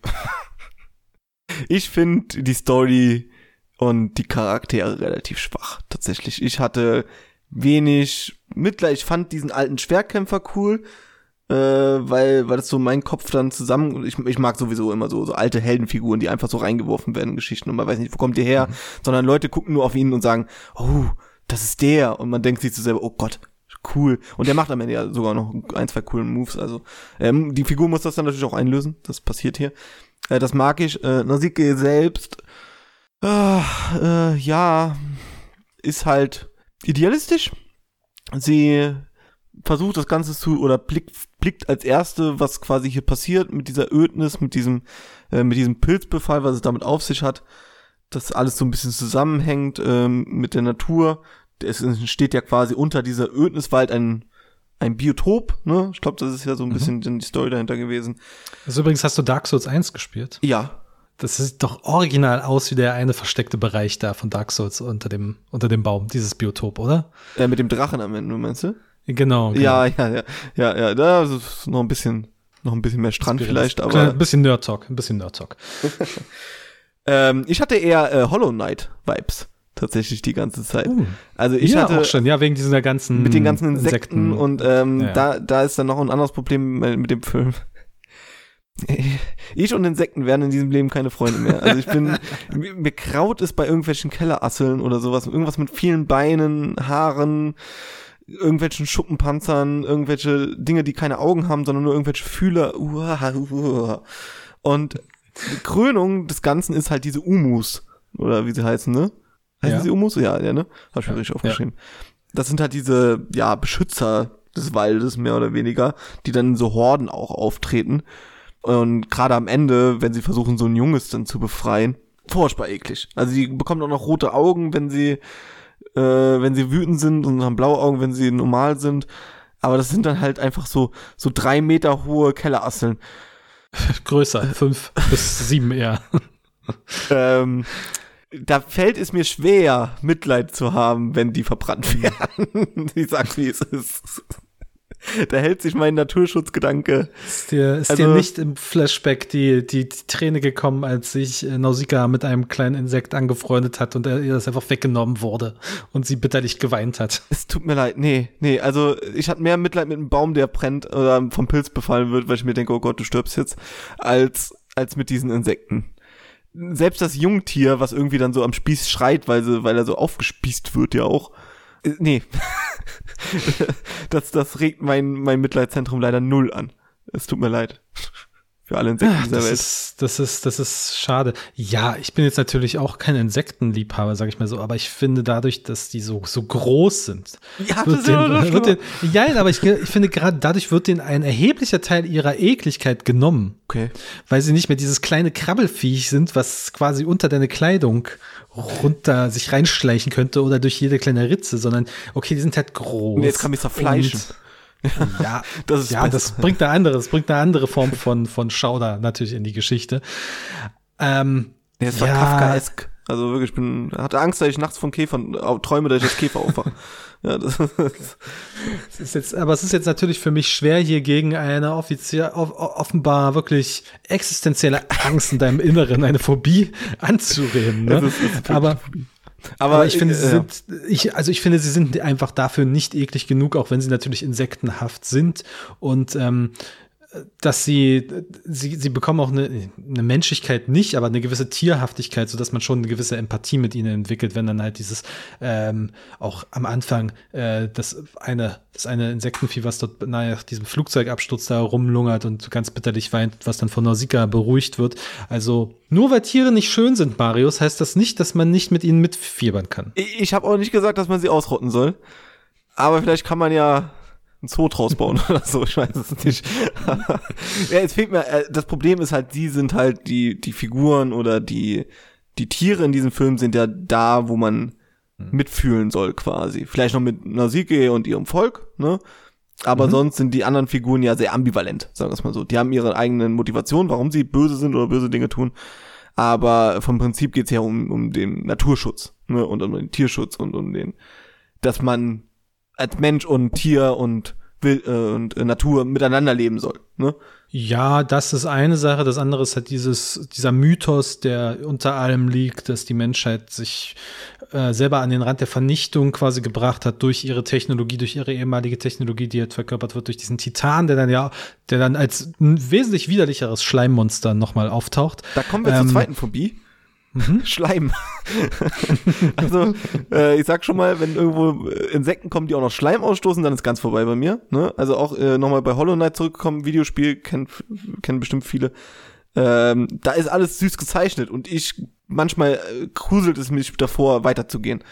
A: ich finde die Story und die Charaktere relativ schwach, tatsächlich. Ich hatte wenig Mitleid, ich fand diesen alten Schwerkämpfer cool, äh, weil, weil das so mein Kopf dann zusammen, ich, ich mag sowieso immer so, so alte Heldenfiguren, die einfach so reingeworfen werden in Geschichten und man weiß nicht, wo kommt ihr her, sondern Leute gucken nur auf ihn und sagen, oh, das ist der und man denkt sich so selber, oh Gott, cool. Und der macht am Ende ja sogar noch ein, zwei coolen Moves, also ähm, die Figur muss das dann natürlich auch einlösen, das passiert hier. Äh, das mag ich. Äh, Nausicaa selbst, äh, äh, ja, ist halt idealistisch. Sie versucht das Ganze zu oder blickt, blickt als erste, was quasi hier passiert mit dieser Ödnis, mit diesem, äh, mit diesem Pilzbefall, was es damit auf sich hat, dass alles so ein bisschen zusammenhängt ähm, mit der Natur. Es entsteht ja quasi unter dieser Ödniswald ein, ein Biotop, ne? Ich glaube, das ist ja so ein bisschen die Story dahinter gewesen.
B: Also übrigens hast du Dark Souls 1 gespielt.
A: Ja,
B: Das sieht doch original aus wie der eine versteckte Bereich da von Dark Souls unter dem, unter dem Baum, dieses Biotop, oder?
A: äh, mit dem Drachen am Ende, meinst du?
B: Genau. genau.
A: Ja, ja, ja, ja, ja, da ist noch ein bisschen, noch ein bisschen mehr Strand vielleicht, aber
B: Ein bisschen Nerd-Talk, ein bisschen Nerd-Talk.
A: ähm, ich hatte eher äh, Hollow Knight Vibes tatsächlich die ganze Zeit. Uh, also ich
B: ja,
A: hatte
B: auch schon, ja, wegen dieser ganzen
A: mit den ganzen Insekten,
B: Insekten.
A: und ähm,
B: Ja.
A: da da ist dann noch ein anderes Problem mit dem Film. Ich und Insekten werden in diesem Leben keine Freunde mehr. Also ich bin, mir, mir kraut es bei irgendwelchen Kellerasseln oder sowas, irgendwas mit vielen Beinen, Haaren, irgendwelchen Schuppenpanzern, irgendwelche Dinge, die keine Augen haben, sondern nur irgendwelche Fühler. Und die Krönung des Ganzen ist halt diese Umus, oder wie sie heißen, ne? Heißen
B: Ja.
A: sie Umus? Ja, ja, ne? Hab ich mir
B: Ja.
A: richtig aufgeschrieben. Das sind halt diese, ja, Beschützer des Waldes, mehr oder weniger, die dann in so Horden auch auftreten. Und gerade am Ende, wenn sie versuchen, so ein Junges dann zu befreien, furchtbar eklig. Also die bekommen auch noch rote Augen, wenn sie, äh, wenn sie wütend sind und haben blaue Augen, wenn sie normal sind. Aber das sind dann halt einfach so, so drei Meter hohe Kellerasseln.
B: größer, fünf bis sieben eher.
A: Ähm, da fällt es mir schwer, Mitleid zu haben, wenn die verbrannt werden. ich sag's, wie es ist. Da hält sich mein Naturschutzgedanke.
B: Ist dir, ist
A: Also-
B: dir nicht im Flashback die, die, die Träne gekommen, als sich äh, Nausicaa mit einem kleinen Insekt angefreundet hat und er, ihr das einfach weggenommen wurde und sie bitterlich geweint hat?
A: Es tut mir leid. Nee, nee, also ich hatte mehr Mitleid mit einem Baum, der brennt oder vom Pilz befallen wird, weil ich mir denke, oh Gott, du stirbst jetzt, als, als mit diesen Insekten. Selbst das Jungtier, was irgendwie dann so am Spieß schreit, weil, sie, weil er so aufgespießt wird, ja auch. Äh, Nee. das, das regt mein, mein Mitleidzentrum leider null an. Es tut mir leid. Für alle Insekten dieser
B: Das
A: Welt.
B: ist, das ist, das ist schade. Ja, ich bin jetzt natürlich auch kein Insektenliebhaber, sag ich mal so, aber ich finde dadurch, dass die so, so groß sind,
A: Ja,
B: wird
A: ja noch
B: den, wird den, ja, aber ich, ich finde gerade dadurch wird denen ein erheblicher Teil ihrer Ekligkeit genommen,
A: Okay.
B: weil sie nicht mehr dieses kleine Krabbelfiech sind, was quasi unter deine Kleidung runter sich reinschleichen könnte oder durch jede kleine Ritze, sondern okay, die sind halt groß.
A: Nee, jetzt kann mich zerfleischen.
B: Und- Ja,
A: Das ist
B: ja, das bringt eine andere, das bringt eine andere Form von, von Schauder natürlich in die Geschichte. Ähm,
A: Nee, es war
B: Ja.
A: Kafkaesk. Also wirklich, ich bin, hatte Angst, dass ich nachts von Käfern träume, dass ich als Käfer aufwache. ja, das,
B: es ist jetzt, aber es ist jetzt natürlich für mich schwer, hier gegen eine offiziell, off, offenbar wirklich existenzielle Angst in deinem Inneren, eine Phobie anzureden. Ne?
A: Das ist- das
B: aber Aber,
A: aber
B: ich finde, sie sind, ich, also ich finde, sie sind einfach dafür nicht eklig genug, auch wenn sie natürlich insektenhaft sind und ähm, dass sie, sie, sie bekommen auch eine, eine Menschlichkeit nicht, aber eine gewisse Tierhaftigkeit, so dass man schon eine gewisse Empathie mit ihnen entwickelt, wenn dann halt dieses ähm, auch am Anfang äh, das eine das eine Insektenvieh, was dort nach diesem Flugzeugabsturz da rumlungert und ganz bitterlich weint, was dann von Nausicaa beruhigt wird. Also nur weil Tiere nicht schön sind, Marius, heißt das nicht, dass man nicht mit ihnen mitfiebern kann.
A: Ich, ich habe auch nicht gesagt, dass man sie ausrotten soll. Aber vielleicht kann man ja ein Zoo draus bauen oder so, ich weiß es nicht. ja, es fehlt mir, äh, das Problem ist halt, die sind halt die, die Figuren oder die, die Tiere in diesem Film sind ja da, wo man mitfühlen soll quasi. Vielleicht noch mit Nausicaa und ihrem Volk, ne? Aber sonst sind die anderen Figuren ja sehr ambivalent, sagen wir es mal so. Die haben ihre eigenen Motivationen, warum sie böse sind oder böse Dinge tun. Aber vom Prinzip geht's ja um, um den Naturschutz ne? und um den Tierschutz und um den, dass man als Mensch und Tier und, äh, und äh, Natur miteinander leben soll. Ne?
B: Ja, das ist eine Sache. Das andere ist halt dieses, dieser Mythos, der unter allem liegt, dass die Menschheit sich äh, selber an den Rand der Vernichtung quasi gebracht hat durch ihre Technologie, durch ihre ehemalige Technologie, die halt verkörpert wird durch diesen Titan, der dann ja, der dann als ein wesentlich widerlicheres Schleimmonster nochmal auftaucht.
A: Da kommen wir
B: Ähm,
A: zur zweiten Phobie. Schleim. also, äh, ich sag schon mal, wenn irgendwo äh, Insekten kommen, die auch noch Schleim ausstoßen, dann ist ganz vorbei bei mir. Ne? Also auch äh, nochmal bei Hollow Knight zurückkommen, Videospiel, kennen kennen bestimmt viele. Ähm, da ist alles süß gezeichnet und ich, manchmal äh, gruselt es mich davor, weiterzugehen.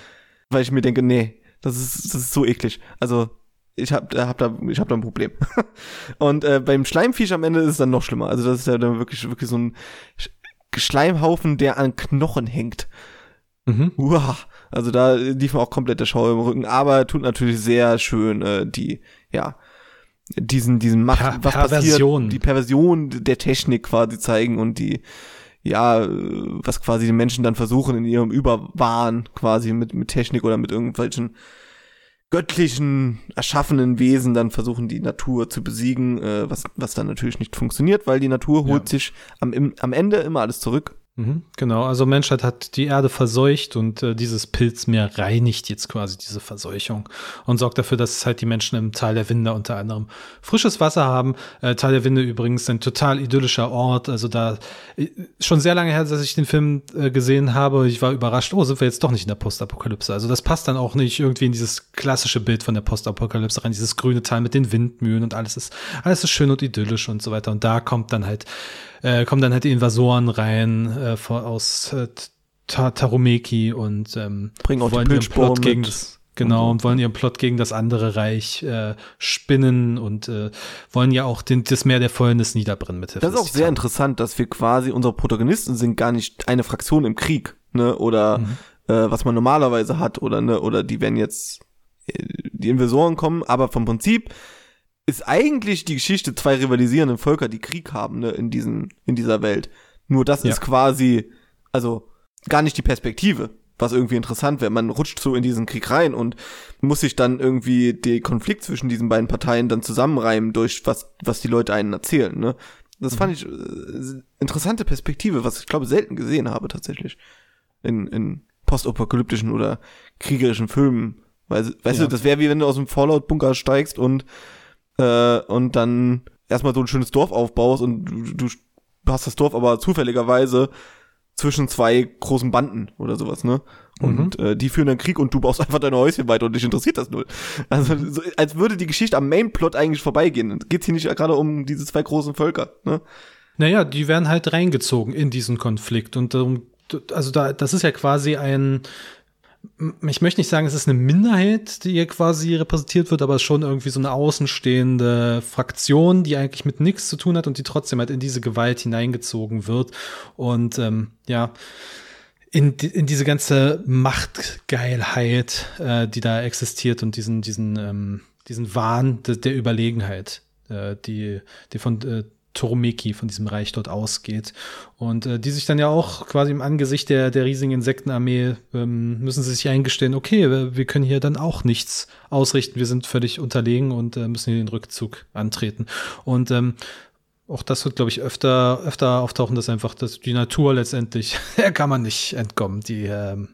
A: Weil ich mir denke, nee, das ist, das ist so eklig. Also, ich hab, hab da, ich hab da ein Problem. und äh, beim Schleimviech am Ende ist es dann noch schlimmer. Also das ist ja dann wirklich, wirklich so ein Schleimhaufen, der an Knochen hängt.
B: Mhm.
A: Uah. Also da lief mir auch komplett der Schauer im Rücken, aber tut natürlich sehr schön äh, die, ja, diesen, diesen Macht,
B: Per-
A: was
B: Perversion.
A: passiert, die Perversion der Technik quasi zeigen und die, ja, was quasi die Menschen dann versuchen in ihrem Überwahn quasi mit, mit Technik oder mit irgendwelchen göttlichen, erschaffenen Wesen dann versuchen, die Natur zu besiegen, äh, was, was dann natürlich nicht funktioniert, weil die Natur holt
B: Ja.
A: sich am, im, am Ende immer alles zurück.
B: Mhm, genau, also Menschheit hat die Erde verseucht und äh, dieses Pilzmeer reinigt jetzt quasi diese Verseuchung und sorgt dafür, dass halt die Menschen im Tal der Winde unter anderem frisches Wasser haben. Äh, Tal der Winde übrigens ein total idyllischer Ort, also da äh, schon sehr lange her, dass ich den Film äh, gesehen habe. Ich war überrascht, oh, sind wir jetzt doch nicht in der Postapokalypse. Also das passt dann auch nicht irgendwie in dieses klassische Bild von der Postapokalypse rein, dieses grüne Tal mit den Windmühlen und alles ist alles ist schön und idyllisch und so weiter. Und da kommt dann halt äh, kommen dann halt die Invasoren rein äh, aus äh, Tarumeki und ähm,
A: Bringen auch
B: wollen
A: die
B: ihren Plot
A: mit.
B: gegen das Genau, und wollen ihren Plot gegen das andere Reich äh, spinnen und äh, wollen ja auch den, das Meer der Fäulnis niederbrennen mit
A: Das ist auch sehr
B: Titanen.
A: interessant, dass wir quasi, unsere Protagonisten sind gar nicht eine Fraktion im Krieg, ne, oder
B: Mhm.
A: äh, was man normalerweise hat, oder ne, oder die werden jetzt, äh, die Invasoren kommen, aber vom Prinzip ist eigentlich die Geschichte zwei rivalisierenden Völker, die Krieg haben, ne, in diesen, in dieser Welt. Nur das
B: Ja.
A: ist quasi, also gar nicht die Perspektive, was irgendwie interessant wäre. Man rutscht so in diesen Krieg rein und muss sich dann irgendwie den Konflikt zwischen diesen beiden Parteien dann zusammenreimen durch was, was die Leute einen erzählen, ne. Das fand ich äh, interessante Perspektive, was ich glaube selten gesehen habe tatsächlich in, in postapokalyptischen oder kriegerischen Filmen. Weil, weißt
B: Ja.
A: du, das wäre wie wenn du aus dem Fallout-Bunker steigst und äh, und dann erstmal so ein schönes Dorf aufbaust und du, du hast das Dorf aber zufälligerweise zwischen zwei großen Banden oder sowas, ne? Und äh, die führen dann Krieg und du baust einfach deine Häuschen weiter und dich interessiert das null. Also so, als würde die Geschichte am Mainplot eigentlich vorbeigehen. Geht's hier nicht gerade um diese zwei großen Völker, ne?
B: Naja, die werden halt reingezogen in diesen Konflikt. Und ähm, also da, das ist ja quasi ein, ich möchte nicht sagen, es ist eine Minderheit, die hier quasi repräsentiert wird, aber es ist schon irgendwie so eine außenstehende Fraktion, die eigentlich mit nichts zu tun hat und die trotzdem halt in diese Gewalt hineingezogen wird. Und ähm, ja, in, in diese ganze Machtgeilheit, äh, die da existiert und diesen, diesen, ähm, diesen Wahn de, der Überlegenheit, äh, die, die von äh, Toromeki, von diesem Reich dort ausgeht. Und äh, die sich dann ja auch quasi im Angesicht der, der riesigen Insektenarmee ähm, müssen sie sich eingestehen, okay, wir, wir können hier dann auch nichts ausrichten, wir sind völlig unterlegen und äh, müssen hier den Rückzug antreten. Und ähm, auch das wird, glaube ich, öfter, öfter auftauchen, dass einfach dass die Natur letztendlich, der kann man nicht entkommen. Die ähm,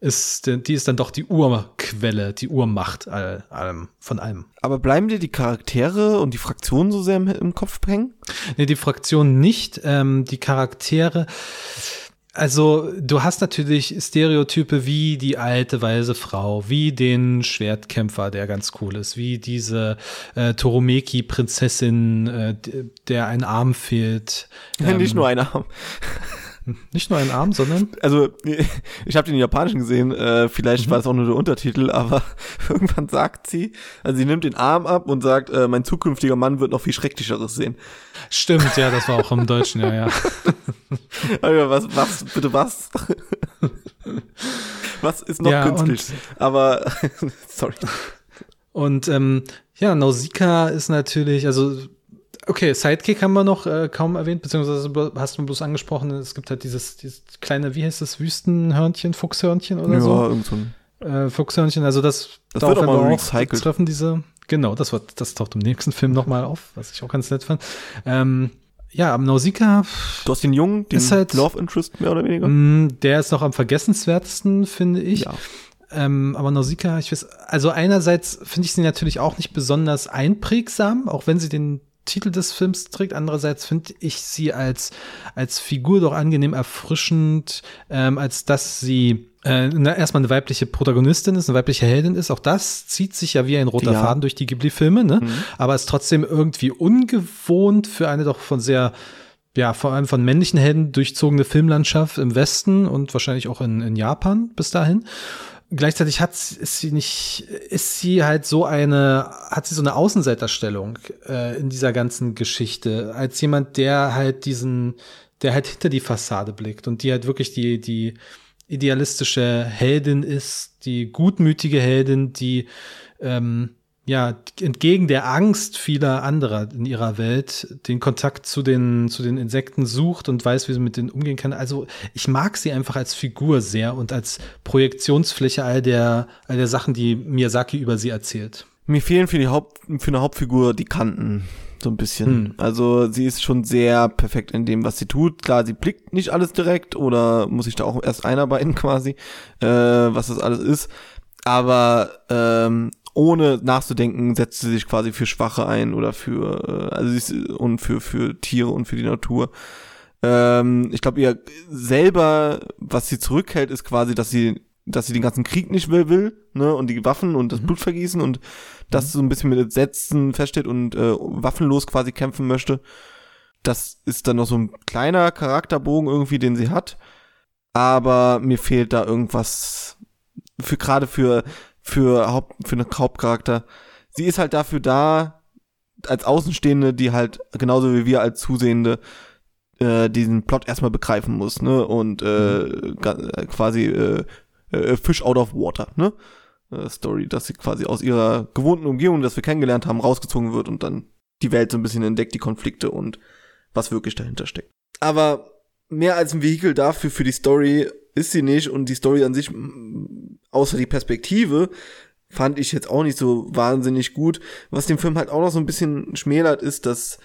B: ist, die ist dann doch die Urquelle, die Urmacht all, allem, von allem.
A: Aber bleiben dir die Charaktere und die Fraktionen so sehr im, im Kopf hängen?
B: Nee, die Fraktion nicht, ähm, die Charaktere. Also, du hast natürlich Stereotype wie die alte weise Frau, wie den Schwertkämpfer, der ganz cool ist, wie diese äh, Toromeki-Prinzessin, äh, der ein Arm fehlt. Ähm,
A: nicht nur einer haben.
B: Nicht nur ein Arm, sondern
A: Also, ich habe den japanischen gesehen, äh, vielleicht war das auch nur der Untertitel, aber irgendwann sagt sie, also sie nimmt den Arm ab und sagt, äh, mein zukünftiger Mann wird noch viel Schrecklicheres sehen.
B: Stimmt, ja, das war auch im Deutschen, ja, ja.
A: Also, was, was, bitte was? was ist noch
B: Ja,
A: künstlich? Aber, sorry.
B: Und ähm, ja, Nausicaa ist natürlich, also okay, Sidekick haben wir noch äh, kaum erwähnt, beziehungsweise hast du bloß angesprochen, es gibt halt dieses, dieses kleine, wie heißt das, Wüstenhörnchen, Fuchshörnchen oder so?
A: irgend so ein
B: Äh, Fuchshörnchen, also das,
A: Das wird auch mal recycelt.
B: treffen diese, genau, das wird, das taucht im nächsten Film nochmal auf, was ich auch ganz nett fand. Ähm, ja, am Nausicaa,
A: Du hast den Jungen, den
B: Ist halt-
A: Love Interest mehr oder weniger.
B: mh, der ist noch am vergessenswertesten, finde ich.
A: Ja.
B: Ähm, aber Nausicaa, ich weiß, also einerseits finde ich sie natürlich auch nicht besonders einprägsam, auch wenn sie den Titel des Films trägt. Andererseits finde ich sie als, als Figur doch angenehm erfrischend, ähm, als dass sie äh, na, erstmal eine weibliche Protagonistin ist, eine weibliche Heldin ist. Auch das zieht sich ja wie ein roter
A: Ja.
B: Faden durch die Ghibli-Filme, ne? Aber ist trotzdem irgendwie ungewohnt für eine doch von sehr ja, vor allem von männlichen Helden durchzogene Filmlandschaft im Westen und wahrscheinlich auch in, in Japan bis dahin. Gleichzeitig hat sie- ist sie nicht, ist sie halt so eine, hat sie so eine Außenseiterstellung äh, in dieser ganzen Geschichte, als jemand, der halt diesen, der halt hinter die Fassade blickt und die halt wirklich die, die idealistische Heldin ist, die gutmütige Heldin, die ähm, ja, entgegen der Angst vieler anderer in ihrer Welt den Kontakt zu den, zu den Insekten sucht und weiß, wie sie mit denen umgehen kann. Also ich mag sie einfach als Figur sehr und als Projektionsfläche all der, all der Sachen, die Miyazaki über sie erzählt.
A: Mir fehlen für die Haupt, für eine Hauptfigur die Kanten. so ein bisschen. Hm. Also sie ist schon sehr perfekt in dem, was sie tut. Klar, sie blickt nicht alles direkt oder muss ich da auch erst einarbeiten quasi, äh, was das alles ist. Aber ähm, ohne nachzudenken setzt sie sich quasi für Schwache ein oder für äh, also sie ist, und für für Tiere und für die Natur. Ähm, ich glaube, ihr selber, was sie zurückhält, ist quasi, dass sie dass sie den ganzen Krieg nicht will, will ne, und die Waffen und das mhm. Blutvergießen und das mhm. so ein bisschen mit Sätzen feststeht und äh, waffenlos quasi kämpfen möchte. Das ist dann noch so ein kleiner Charakterbogen irgendwie, den sie hat. Aber mir fehlt da irgendwas für gerade für für Haupt für einen Hauptcharakter. Sie ist halt dafür da als Außenstehende, die halt genauso wie wir als Zusehende äh, diesen Plot erstmal begreifen muss, ne? Und äh, mhm. quasi äh, äh, Fish out of water, ne? Äh, Story, dass sie quasi aus ihrer gewohnten Umgebung, das wir kennengelernt haben, rausgezogen wird und dann die Welt so ein bisschen entdeckt, die Konflikte und was wirklich dahinter steckt. Aber mehr als ein Vehikel dafür für die Story ist sie nicht und die Story an sich, außer die Perspektive, fand ich jetzt auch nicht so wahnsinnig gut. Was den Film halt auch noch so ein bisschen schmälert, ist, dass,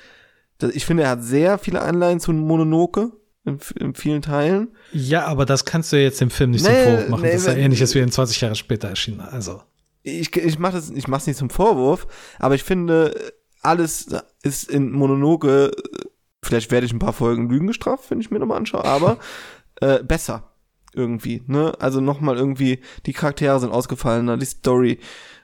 A: dass ich finde, er hat sehr viele Anleihen zu Mononoke in, in vielen Teilen.
B: Ja, aber das kannst du ja jetzt im Film nicht nee, zum Vorwurf machen. Nee, das ist ja ähnliches wie in 20 Jahre später erschienen. Also.
A: Ich, ich mache das, ich mach's nicht zum Vorwurf, aber ich finde, alles ist in Mononoke, vielleicht werde ich ein paar Folgen Lügen gestraft, wenn ich mir nochmal anschaue, aber äh, besser irgendwie, ne? Also nochmal irgendwie, die Charaktere sind ausgefallener, die Story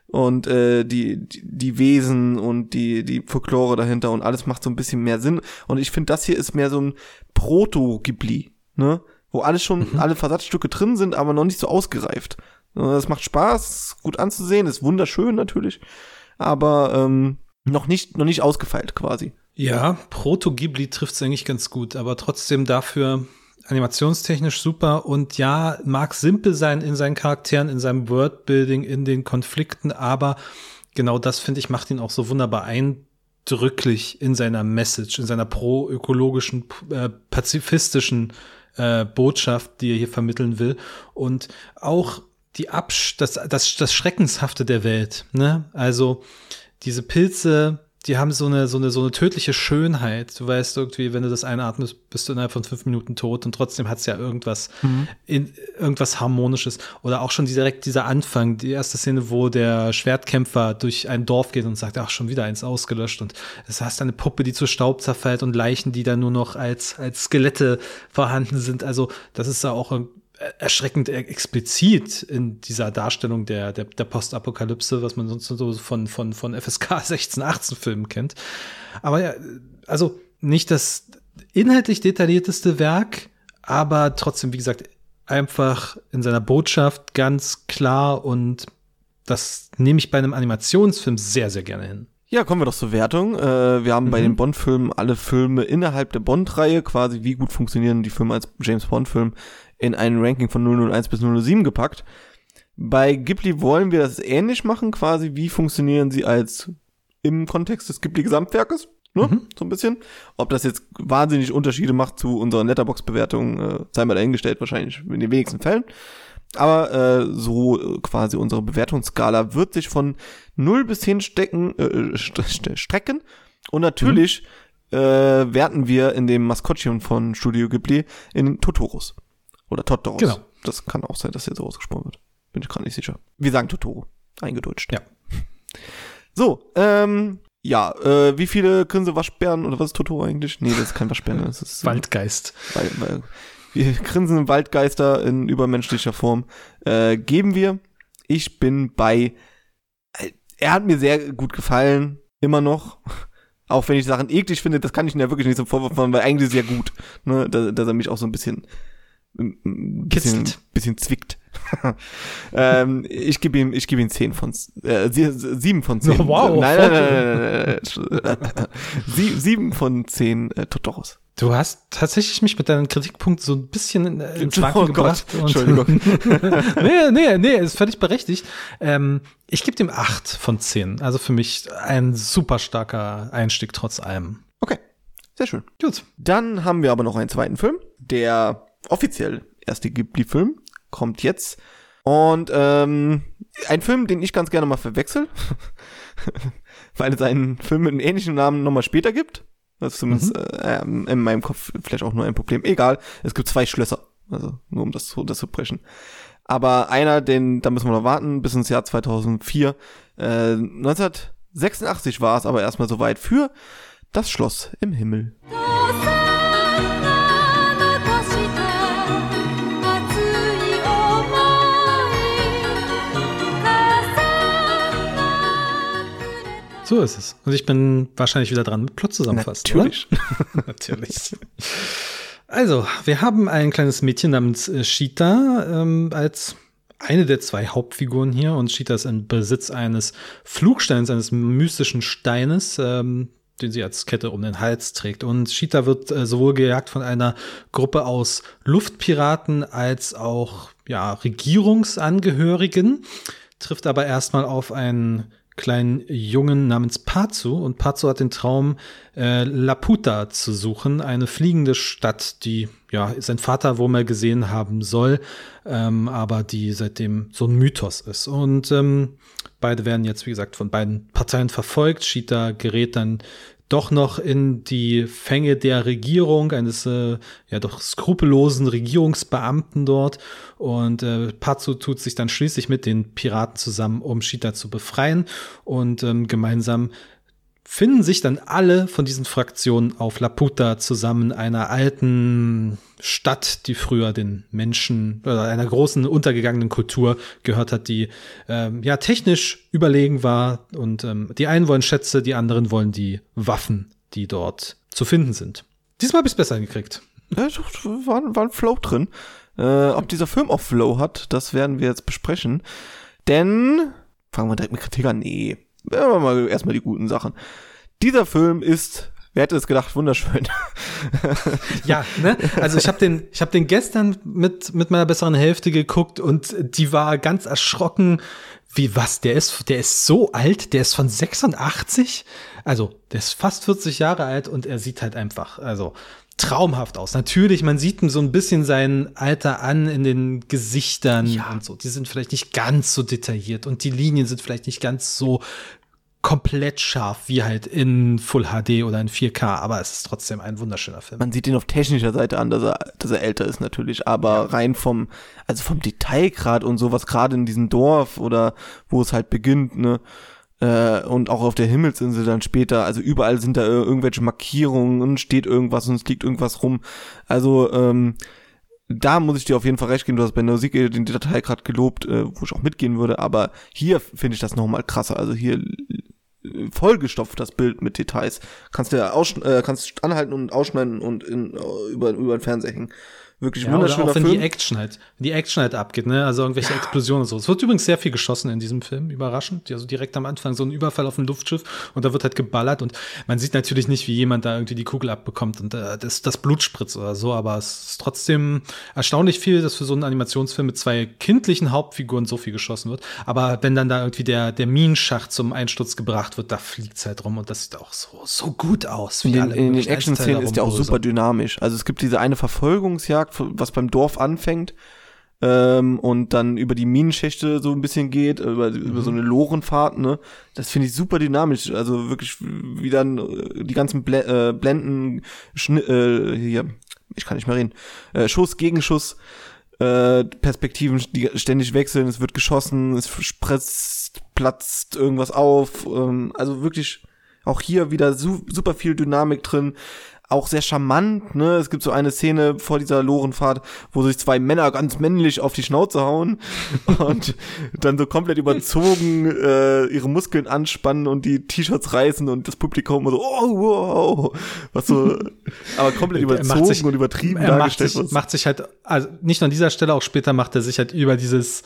A: und äh, die, die, die Wesen und die, die Folklore dahinter und alles macht so ein bisschen mehr Sinn. Und ich finde, das hier ist mehr so ein Proto-Ghibli, ne? Wo alles schon, mhm. alle Versatzstücke drin sind, aber noch nicht so ausgereift. Das macht Spaß, gut anzusehen, ist wunderschön natürlich, aber ähm, noch nicht, noch nicht ausgefeilt quasi.
B: Ja, Proto-Ghibli trifft es eigentlich ganz gut, aber trotzdem dafür animationstechnisch super und ja, mag simpel sein in seinen Charakteren, in seinem Wordbuilding, in den Konflikten, aber genau das finde ich macht ihn auch so wunderbar eindrücklich in seiner Message, in seiner pro-ökologischen, äh, pazifistischen äh, Botschaft, die er hier vermitteln will und auch die Absch das, das, das Schreckenshafte der Welt, ne? Also diese Pilze, die haben so eine, so eine, so eine tödliche Schönheit. Du weißt irgendwie, wenn du das einatmest, bist du innerhalb von fünf Minuten tot und trotzdem hat es ja irgendwas, mhm. in, irgendwas Harmonisches. Oder auch schon direkt dieser Anfang, die erste Szene, wo der Schwertkämpfer durch ein Dorf geht und sagt, ach, schon wieder eins ausgelöscht. Und es hast eine Puppe, die zu Staub zerfällt und Leichen, die dann nur noch als, als Skelette vorhanden sind. Also, das ist ja auch erschreckend explizit in dieser Darstellung der, der, der Postapokalypse, was man sonst so von, von, von FSK 16, 18 Filmen kennt. Aber ja, also nicht das inhaltlich detaillierteste Werk, aber trotzdem, wie gesagt, einfach in seiner Botschaft ganz klar und das nehme ich bei einem Animationsfilm sehr, sehr gerne hin.
A: Ja, kommen wir doch zur Wertung. Äh, wir haben mhm. bei den Bond-Filmen alle Filme innerhalb der Bond-Reihe, quasi wie gut funktionieren die Filme als James Bond-Film, in ein Ranking von 001 bis 007 gepackt. Bei Ghibli wollen wir das ähnlich machen, quasi wie funktionieren sie als im Kontext des Ghibli-Gesamtwerkes, ne? Mhm. So ein bisschen. Ob das jetzt wahnsinnig Unterschiede macht zu unseren Letterbox-Bewertungen, äh, sei mal dahingestellt, wahrscheinlich in den wenigsten Fällen. Aber äh, so quasi unsere Bewertungsskala wird sich von 0 bis 10 stecken, äh, st st strecken. Und natürlich mhm. äh, werten wir in dem Maskottchen von Studio Ghibli in Totoros. Oder Totoros. Genau. Das kann auch sein, dass der so ausgesprochen wird. Bin ich gerade nicht sicher. Wir sagen Totoro. Eingedeutscht.
B: Ja.
A: So, ähm, ja, äh, wie viele Grinse-Waschbären oder was ist Totoro eigentlich? Nee, das ist kein Waschbär. Das ist
B: Waldgeist.
A: Weil, weil, wir grinsen Waldgeister in übermenschlicher Form, äh, geben wir. Ich bin bei, äh, er hat mir sehr gut gefallen, immer noch. Auch wenn ich Sachen eklig finde, das kann ich ihn ja wirklich nicht so vorwurf weil eigentlich sehr gut, ne, dass, dass er mich auch so ein bisschen, ein bisschen, bisschen zwickt. ähm, ich gebe ihm, ich gebe ihm zehn von, äh, sieben von zehn.
B: Oh, wow.
A: Nein, nein, nein, nein, nein, nein. Sie, sieben von zehn äh, Totoros.
B: Du hast tatsächlich mich mit deinem Kritikpunkt so ein bisschen ins Wanken oh gebracht.
A: Gott, Entschuldigung.
B: nee, nee, nee, ist völlig berechtigt. Ähm, ich gebe dem acht von zehn. Also für mich ein super starker Einstieg trotz allem.
A: Okay, sehr schön. Gut. Dann haben wir aber noch einen zweiten Film, der offiziell erste Ghibli-Film kommt jetzt. Und ähm, ein Film, den ich ganz gerne mal verwechsel. weil es einen Film mit einem ähnlichen Namen nochmal später gibt. Das ist zumindest mhm. äh, in meinem Kopf vielleicht auch nur ein Problem. Egal, es gibt zwei Schlösser. Also nur um das, zu, das zu brechen. Aber einer, den, da müssen wir noch warten, bis ins Jahr 2004. Äh, 1986 war es aber erstmal soweit für das Schloss im Himmel.
B: So ist es. Und ich bin wahrscheinlich wieder dran mit Plot zusammenfassen.
A: Natürlich.
B: Natürlich. Also, wir haben ein kleines Mädchen namens äh, Shita ähm, als eine der zwei Hauptfiguren hier und Shita ist in Besitz eines Flugsteins, eines mystischen Steines, ähm, den sie als Kette um den Hals trägt. Und Shita wird äh, sowohl gejagt von einer Gruppe aus Luftpiraten als auch ja, Regierungsangehörigen, trifft aber erstmal auf einen kleinen Jungen namens Pazu und Pazu hat den Traum, äh, Laputa zu suchen, eine fliegende Stadt, die ja sein Vater wohl mal gesehen haben soll, ähm, aber die seitdem so ein Mythos ist. Und ähm, beide werden jetzt, wie gesagt, von beiden Parteien verfolgt. Shita gerät dann doch noch in die Fänge der Regierung, eines äh, ja doch skrupellosen Regierungsbeamten dort. Und äh, Pazzo tut sich dann schließlich mit den Piraten zusammen, um Shita zu befreien. Und ähm, gemeinsam finden sich dann alle von diesen Fraktionen auf Laputa zusammen, einer alten Stadt, die früher den Menschen oder einer großen untergegangenen Kultur gehört hat, die ähm, ja technisch überlegen war. Und ähm, die einen wollen Schätze, die anderen wollen die Waffen, die dort zu finden sind. Diesmal habe ich es besser hingekriegt.
A: Ja, war, war ein Flow drin. Äh, ob dieser Film auch Flow hat, das werden wir jetzt besprechen. Denn, fangen wir direkt mit Kritik an. Nee, ja, mal erstmal die guten Sachen. Dieser Film ist, wer hätte es gedacht, wunderschön.
B: ja, ne? Also ich habe den, ich habe den gestern mit mit meiner besseren Hälfte geguckt und die war ganz erschrocken. Wie was? Der ist, der ist so alt. Der ist von 86. Also der ist fast 40 Jahre alt und er sieht halt einfach, also traumhaft aus. Natürlich, man sieht ihm so ein bisschen sein Alter an in den Gesichtern ja. und so. Die sind vielleicht nicht ganz so detailliert und die Linien sind vielleicht nicht ganz so komplett scharf wie halt in Full HD oder in 4K, aber es ist trotzdem ein wunderschöner Film.
A: Man sieht ihn auf technischer Seite an, dass er, dass er älter ist natürlich, aber ja. rein vom, also vom Detailgrad und sowas gerade in diesem Dorf oder wo es halt beginnt, ne, äh, und auch auf der Himmelsinsel dann später, also überall sind da irgendwelche Markierungen und steht irgendwas und es liegt irgendwas rum. Also ähm, da muss ich dir auf jeden Fall recht geben, du hast bei der Musik den Detail gerade gelobt, äh, wo ich auch mitgehen würde, aber hier finde ich das nochmal krasser. Also hier äh, vollgestopft das Bild mit Details. Kannst du ja äh, kannst anhalten und ausschneiden und in, äh, über, über den Fernseher hängen. Wirklich ja, wunderschöner
B: oder auch wenn
A: Film.
B: die Action halt, wenn die Action halt abgeht, ne? Also irgendwelche ja. Explosionen und so. Es wird übrigens sehr viel geschossen in diesem Film, überraschend. Also direkt am Anfang so ein Überfall auf ein Luftschiff und da wird halt geballert und man sieht natürlich nicht, wie jemand da irgendwie die Kugel abbekommt und äh, das, das Blut spritzt oder so, aber es ist trotzdem erstaunlich viel, dass für so einen Animationsfilm mit zwei kindlichen Hauptfiguren so viel geschossen wird. Aber wenn dann da irgendwie der, der Minenschacht zum Einsturz gebracht wird, da fliegt's halt rum und das sieht auch so, so gut aus.
A: Wie in den, in den Action-Szenen ist ja auch super dynamisch. Also es gibt diese eine Verfolgungsjagd, was beim Dorf anfängt ähm, und dann über die Minenschächte so ein bisschen geht, über, mhm. über so eine Lorenfahrt, ne? Das finde ich super dynamisch. Also wirklich, wie dann äh, die ganzen Bl äh, Blenden, Schni äh, hier, ich kann nicht mehr reden, äh, Schuss, Gegenschuss, äh, Perspektiven, die ständig wechseln, es wird geschossen, es spritzt, platzt irgendwas auf. Ähm, also wirklich auch hier wieder su super viel Dynamik drin auch sehr charmant, ne? Es gibt so eine Szene vor dieser Lorenfahrt, wo sich zwei Männer ganz männlich auf die Schnauze hauen und dann so komplett überzogen äh, ihre Muskeln anspannen und die T-Shirts reißen und das Publikum so, oh, wow, was so, aber komplett überzogen sich, und übertrieben
B: dargestellt wird. Macht sich halt, also nicht nur an dieser Stelle, auch später macht er sich halt über dieses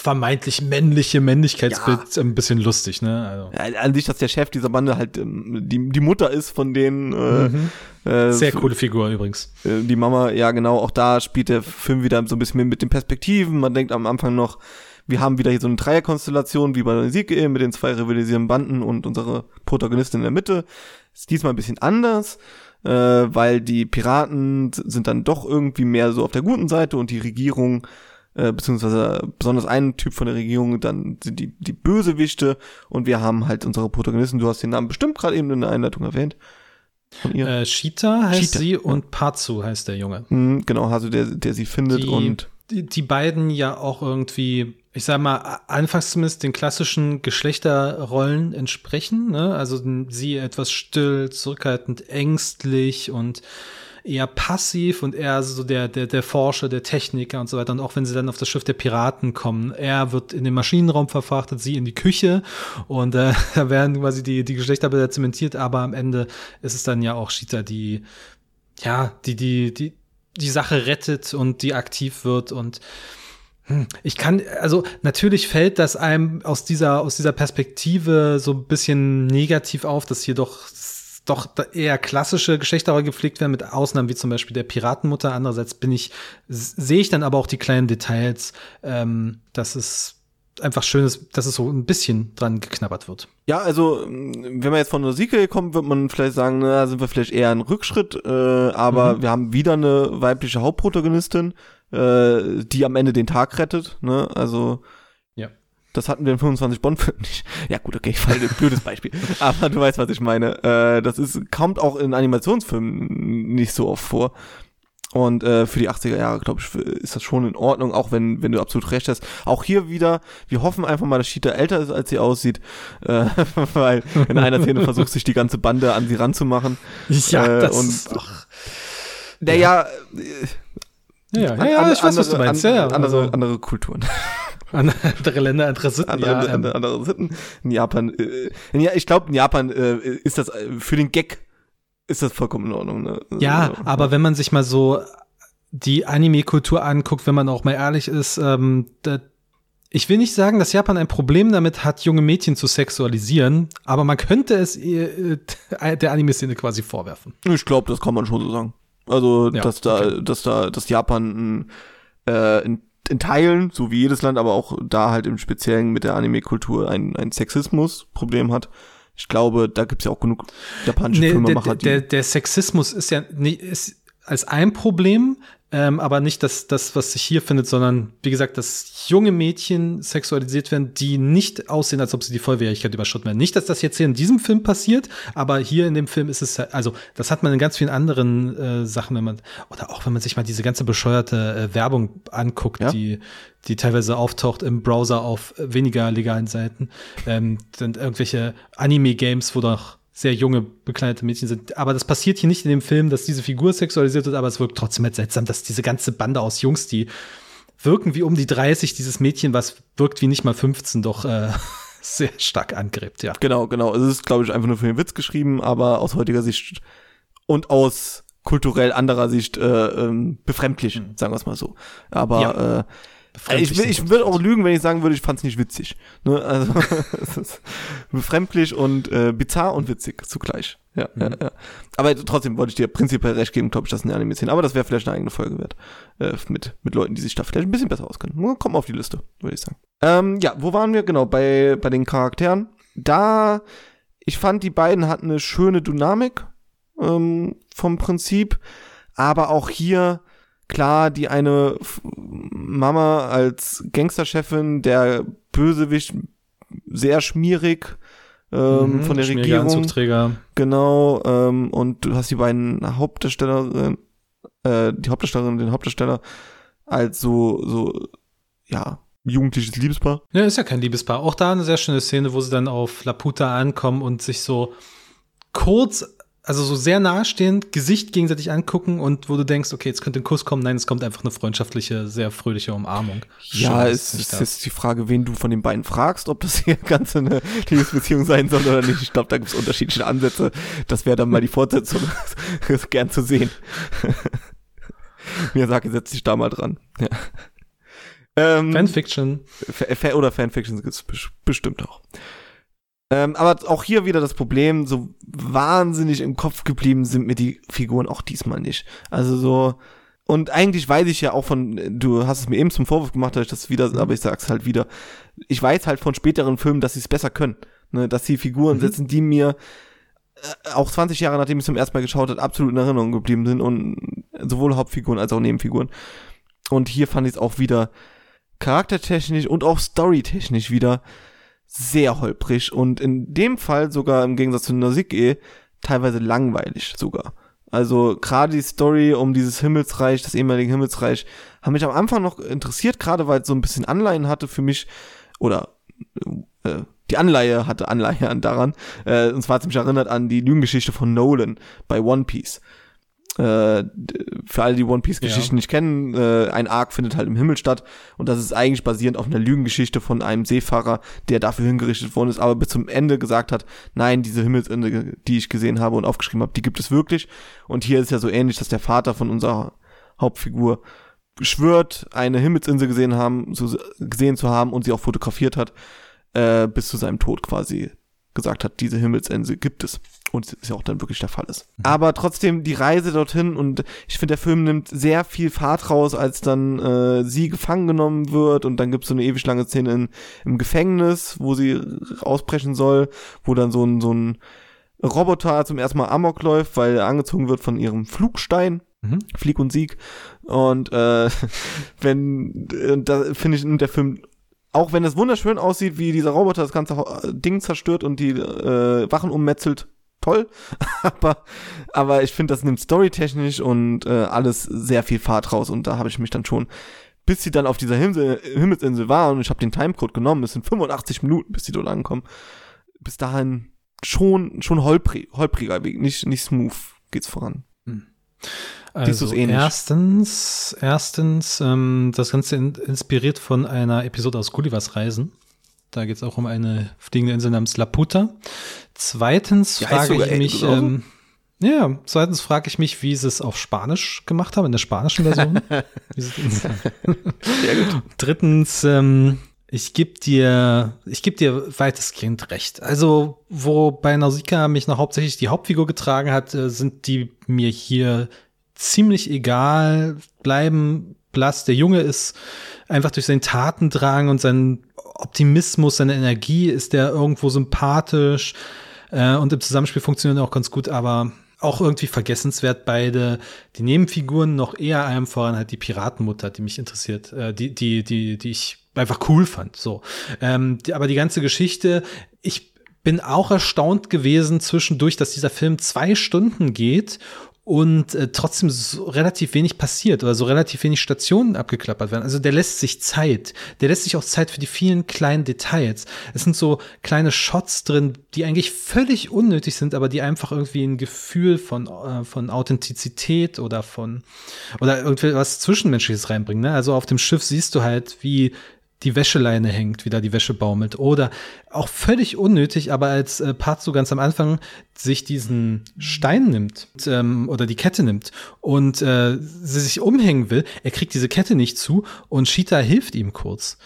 B: vermeintlich männliche Männlichkeitsbild ja. ein bisschen lustig, ne? Also.
A: Ja, an sich, dass der Chef dieser Bande halt ähm, die, die Mutter ist von denen. Äh, mhm.
B: äh, Sehr coole Figur übrigens.
A: Äh, die Mama, ja genau, auch da spielt der Film wieder so ein bisschen mit den Perspektiven. Man denkt am Anfang noch, wir haben wieder hier so eine Dreierkonstellation wie bei der Musik mit den zwei rivalisierenden Banden und unsere Protagonistin in der Mitte. Ist diesmal ein bisschen anders, äh, weil die Piraten sind dann doch irgendwie mehr so auf der guten Seite und die Regierung äh, beziehungsweise besonders ein Typ von der Regierung, dann sind die, die Bösewichte und wir haben halt unsere Protagonisten, du hast den Namen bestimmt gerade eben in der Einleitung erwähnt.
B: Von ihr. Äh, Shita heißt Cheetah, sie und Patsu heißt der Junge.
A: Mhm, genau, also der, der sie findet
B: die,
A: und.
B: Die, die beiden ja auch irgendwie, ich sag mal, anfangs zumindest den klassischen Geschlechterrollen entsprechen. Ne? Also sie etwas still, zurückhaltend, ängstlich und eher passiv und eher so der, der, der Forscher, der Techniker und so weiter. Und auch wenn sie dann auf das Schiff der Piraten kommen, er wird in den Maschinenraum verfrachtet, sie in die Küche. Und äh, da werden quasi die, die Geschlechterbilder zementiert, aber am Ende ist es dann ja auch Shita, die, ja, die, die, die, die Sache rettet und die aktiv wird. Und hm, ich kann, also natürlich fällt das einem aus dieser, aus dieser Perspektive so ein bisschen negativ auf, dass hier doch doch eher klassische Geschlechter gepflegt werden, mit Ausnahmen wie zum Beispiel der Piratenmutter. Andererseits bin ich, sehe ich dann aber auch die kleinen Details, ähm, dass es einfach schön ist, dass es so ein bisschen dran geknabbert wird.
A: Ja, also wenn man jetzt von der Sieke kommt, wird man vielleicht sagen, na, sind wir vielleicht eher ein Rückschritt, äh, aber mhm. wir haben wieder eine weibliche Hauptprotagonistin, äh, die am Ende den Tag rettet. Ne? Also das hatten wir in 25 Bond-Filmen nicht. Ja gut, okay, ich falle ein blödes Beispiel. Aber du weißt, was ich meine. Äh, das ist, kommt auch in Animationsfilmen nicht so oft vor. Und äh, für die 80er Jahre, glaube ich, ist das schon in Ordnung, auch wenn, wenn du absolut recht hast. Auch hier wieder, wir hoffen einfach mal, dass Cheetah älter ist, als sie aussieht. Äh, weil in einer Szene versucht sich die ganze Bande an sie ranzumachen.
B: Ja, äh, das
A: und,
B: ist
A: doch. Naja,
B: ja, ja, ja, ja, ich weiß, was du meinst. Ja, ja,
A: andere, also, andere Kulturen.
B: Andere Länder, andere Sitten.
A: Andere, ja, andere, andere Sitten. In Japan, äh, in, ja, ich glaube, in Japan äh, ist das äh, für den Gag ist das vollkommen in Ordnung. Ne?
B: Ja, also, aber ja. wenn man sich mal so die Anime-Kultur anguckt, wenn man auch mal ehrlich ist, ähm, da, ich will nicht sagen, dass Japan ein Problem damit hat, junge Mädchen zu sexualisieren, aber man könnte es äh, der Anime-Szene quasi vorwerfen.
A: Ich glaube, das kann man schon so sagen. Also, ja, dass da, okay. dass da, dass Japan ein, äh, ein in Teilen, so wie jedes Land, aber auch da halt im Speziellen mit der Anime-Kultur ein, ein Sexismus-Problem hat. Ich glaube, da gibt's ja auch genug japanische nee, Filmemacher,
B: der, der, der Sexismus ist ja nicht, ist als ein Problem, ähm, aber nicht das, das, was sich hier findet, sondern wie gesagt, dass junge Mädchen sexualisiert werden, die nicht aussehen, als ob sie die Vollwehrigkeit überschritten werden. Nicht, dass das jetzt hier in diesem Film passiert, aber hier in dem Film ist es, also das hat man in ganz vielen anderen äh, Sachen, wenn man, oder auch wenn man sich mal diese ganze bescheuerte äh, Werbung anguckt, ja? die, die teilweise auftaucht im Browser auf weniger legalen Seiten, ähm, sind irgendwelche Anime-Games, wo doch sehr junge, bekleidete Mädchen sind. Aber das passiert hier nicht in dem Film, dass diese Figur sexualisiert wird, aber es wirkt trotzdem halt seltsam, dass diese ganze Bande aus Jungs, die wirken wie um die 30, dieses Mädchen, was wirkt wie nicht mal 15, doch äh, sehr stark angrebt, ja.
A: Genau, genau. Es ist, glaube ich, einfach nur für den Witz geschrieben, aber aus heutiger Sicht und aus kulturell anderer Sicht äh, ähm, befremdlich, mhm. sagen wir es mal so. Aber ja. äh, ich will, ich würde auch lügen, wenn ich sagen würde, ich fand es nicht witzig. Ne? Also es ist befremdlich und äh, bizarr und witzig zugleich. Ja, mhm. ja, ja. Aber trotzdem wollte ich dir prinzipiell recht geben, glaube ich, dass eine Anime sehen. Aber das wäre vielleicht eine eigene Folge wert. Äh, mit, mit Leuten, die sich da vielleicht ein bisschen besser auskennen. Kommt auf die Liste, würde ich sagen. Ähm, ja, wo waren wir? Genau, bei, bei den Charakteren. Da, ich fand, die beiden hatten eine schöne Dynamik ähm, vom Prinzip. Aber auch hier klar, die eine Mama als Gangsterchefin, der Bösewicht sehr schmierig ähm, mhm, von der Regierung.
B: Anzugträger.
A: Genau, ähm, und du hast die beiden Hauptdarstellerinnen, äh, die Hauptdarstellerin und den Hauptdarsteller als so, so, ja, jugendliches Liebespaar.
B: Ja, ist ja kein Liebespaar. Auch da eine sehr schöne Szene, wo sie dann auf Laputa ankommen und sich so kurz also so sehr nahestehend, Gesicht gegenseitig angucken und wo du denkst, okay, jetzt könnte ein Kuss kommen. Nein, es kommt einfach eine freundschaftliche, sehr fröhliche Umarmung.
A: Ja, es ist jetzt die Frage, wen du von den beiden fragst, ob das hier ganz eine Liebesbeziehung sein soll oder nicht. Ich glaube, da gibt es unterschiedliche Ansätze. Das wäre dann mal die Fortsetzung gern zu sehen. Mir sage, setz dich da mal dran. Ja.
B: Ähm, Fanfiction.
A: Oder Fanfiction gibt es bestimmt auch. Ähm, aber auch hier wieder das Problem, so wahnsinnig im Kopf geblieben sind mir die Figuren auch diesmal nicht. Also so, und eigentlich weiß ich ja auch von, du hast es mir eben zum Vorwurf gemacht, dass ich das wieder, mhm. aber ich sag's halt wieder. Ich weiß halt von späteren Filmen, dass sie es besser können. Ne? Dass sie Figuren mhm. setzen, die mir äh, auch 20 Jahre nachdem ich zum ersten Mal geschaut habe, absolut in Erinnerung geblieben sind und sowohl Hauptfiguren als auch Nebenfiguren. Und hier fand ich es auch wieder charaktertechnisch und auch storytechnisch wieder sehr holprig und in dem Fall sogar im Gegensatz zu Nausicaa teilweise langweilig sogar. Also gerade die Story um dieses Himmelsreich, das ehemalige Himmelsreich, haben mich am Anfang noch interessiert, gerade weil es so ein bisschen Anleihen hatte für mich oder äh, die Anleihe hatte Anleihe an daran. Äh, und zwar hat es mich erinnert an die Lügengeschichte von Nolan bei One Piece. Äh, für alle, die One Piece Geschichten ja. nicht kennen, äh, ein Arc findet halt im Himmel statt und das ist eigentlich basierend auf einer Lügengeschichte von einem Seefahrer, der dafür hingerichtet worden ist, aber bis zum Ende gesagt hat, nein, diese Himmelsende, die ich gesehen habe und aufgeschrieben habe, die gibt es wirklich. Und hier ist ja so ähnlich, dass der Vater von unserer Hauptfigur schwört, eine Himmelsinsel gesehen haben, so, gesehen zu haben und sie auch fotografiert hat, äh, bis zu seinem Tod quasi gesagt hat, diese Himmelsinsel gibt es. Und es ja auch dann wirklich der Fall ist. Mhm. Aber trotzdem die Reise dorthin und ich finde, der Film nimmt sehr viel Fahrt raus, als dann äh, sie gefangen genommen wird und dann gibt es so eine ewig lange Szene in, im Gefängnis, wo sie ausbrechen soll, wo dann so ein, so ein Roboter zum ersten Mal Amok läuft, weil er angezogen wird von ihrem Flugstein. Mhm. Flieg und Sieg. Und äh, wenn, äh, da finde ich, nimmt der Film auch wenn es wunderschön aussieht, wie dieser Roboter das ganze Ding zerstört und die äh, Wachen ummetzelt, toll. aber, aber ich finde, das nimmt storytechnisch und äh, alles sehr viel Fahrt raus. Und da habe ich mich dann schon, bis sie dann auf dieser Himmel, Himmelsinsel war und ich habe den Timecode genommen, es sind 85 Minuten, bis sie dort ankommen. Bis dahin schon, schon holprig, holpriger Weg, nicht, nicht smooth geht's voran. Hm.
B: Also erstens, erstens, ähm, das Ganze in, inspiriert von einer Episode aus Gullivers Reisen. Da geht es auch um eine fliegende Insel namens Laputa. Zweitens ja, frage ich mich, ähm, ja, zweitens frage ich mich, wie sie es auf Spanisch gemacht haben, in der spanischen Version. Drittens, ähm, ich gebe dir, ich gebe dir weitestgehend recht. Also, wo bei Nausicaa mich noch hauptsächlich die Hauptfigur getragen hat, äh, sind die mir hier ziemlich egal, bleiben blass. Der Junge ist einfach durch seinen Tatendrang und seinen Optimismus, seine Energie ist der irgendwo sympathisch äh, und im Zusammenspiel funktioniert auch ganz gut, aber auch irgendwie vergessenswert beide. Die Nebenfiguren noch eher einem voran halt die Piratenmutter, die mich interessiert, äh, die, die, die, die ich einfach cool fand. So, ähm, die, aber die ganze Geschichte, ich bin auch erstaunt gewesen zwischendurch, dass dieser Film zwei Stunden geht und äh, trotzdem so relativ wenig passiert oder so relativ wenig Stationen abgeklappert werden. Also der lässt sich Zeit. Der lässt sich auch Zeit für die vielen kleinen Details. Es sind so kleine Shots drin, die eigentlich völlig unnötig sind, aber die einfach irgendwie ein Gefühl von, äh, von Authentizität oder von oder irgendwie was Zwischenmenschliches reinbringen. Ne? Also auf dem Schiff siehst du halt, wie die Wäscheleine hängt, wie da die Wäsche baumelt. Oder auch völlig unnötig, aber als äh, Part so ganz am Anfang sich diesen Stein nimmt ähm, oder die Kette nimmt und äh, sie sich umhängen will, er kriegt diese Kette nicht zu und Shita hilft ihm kurz.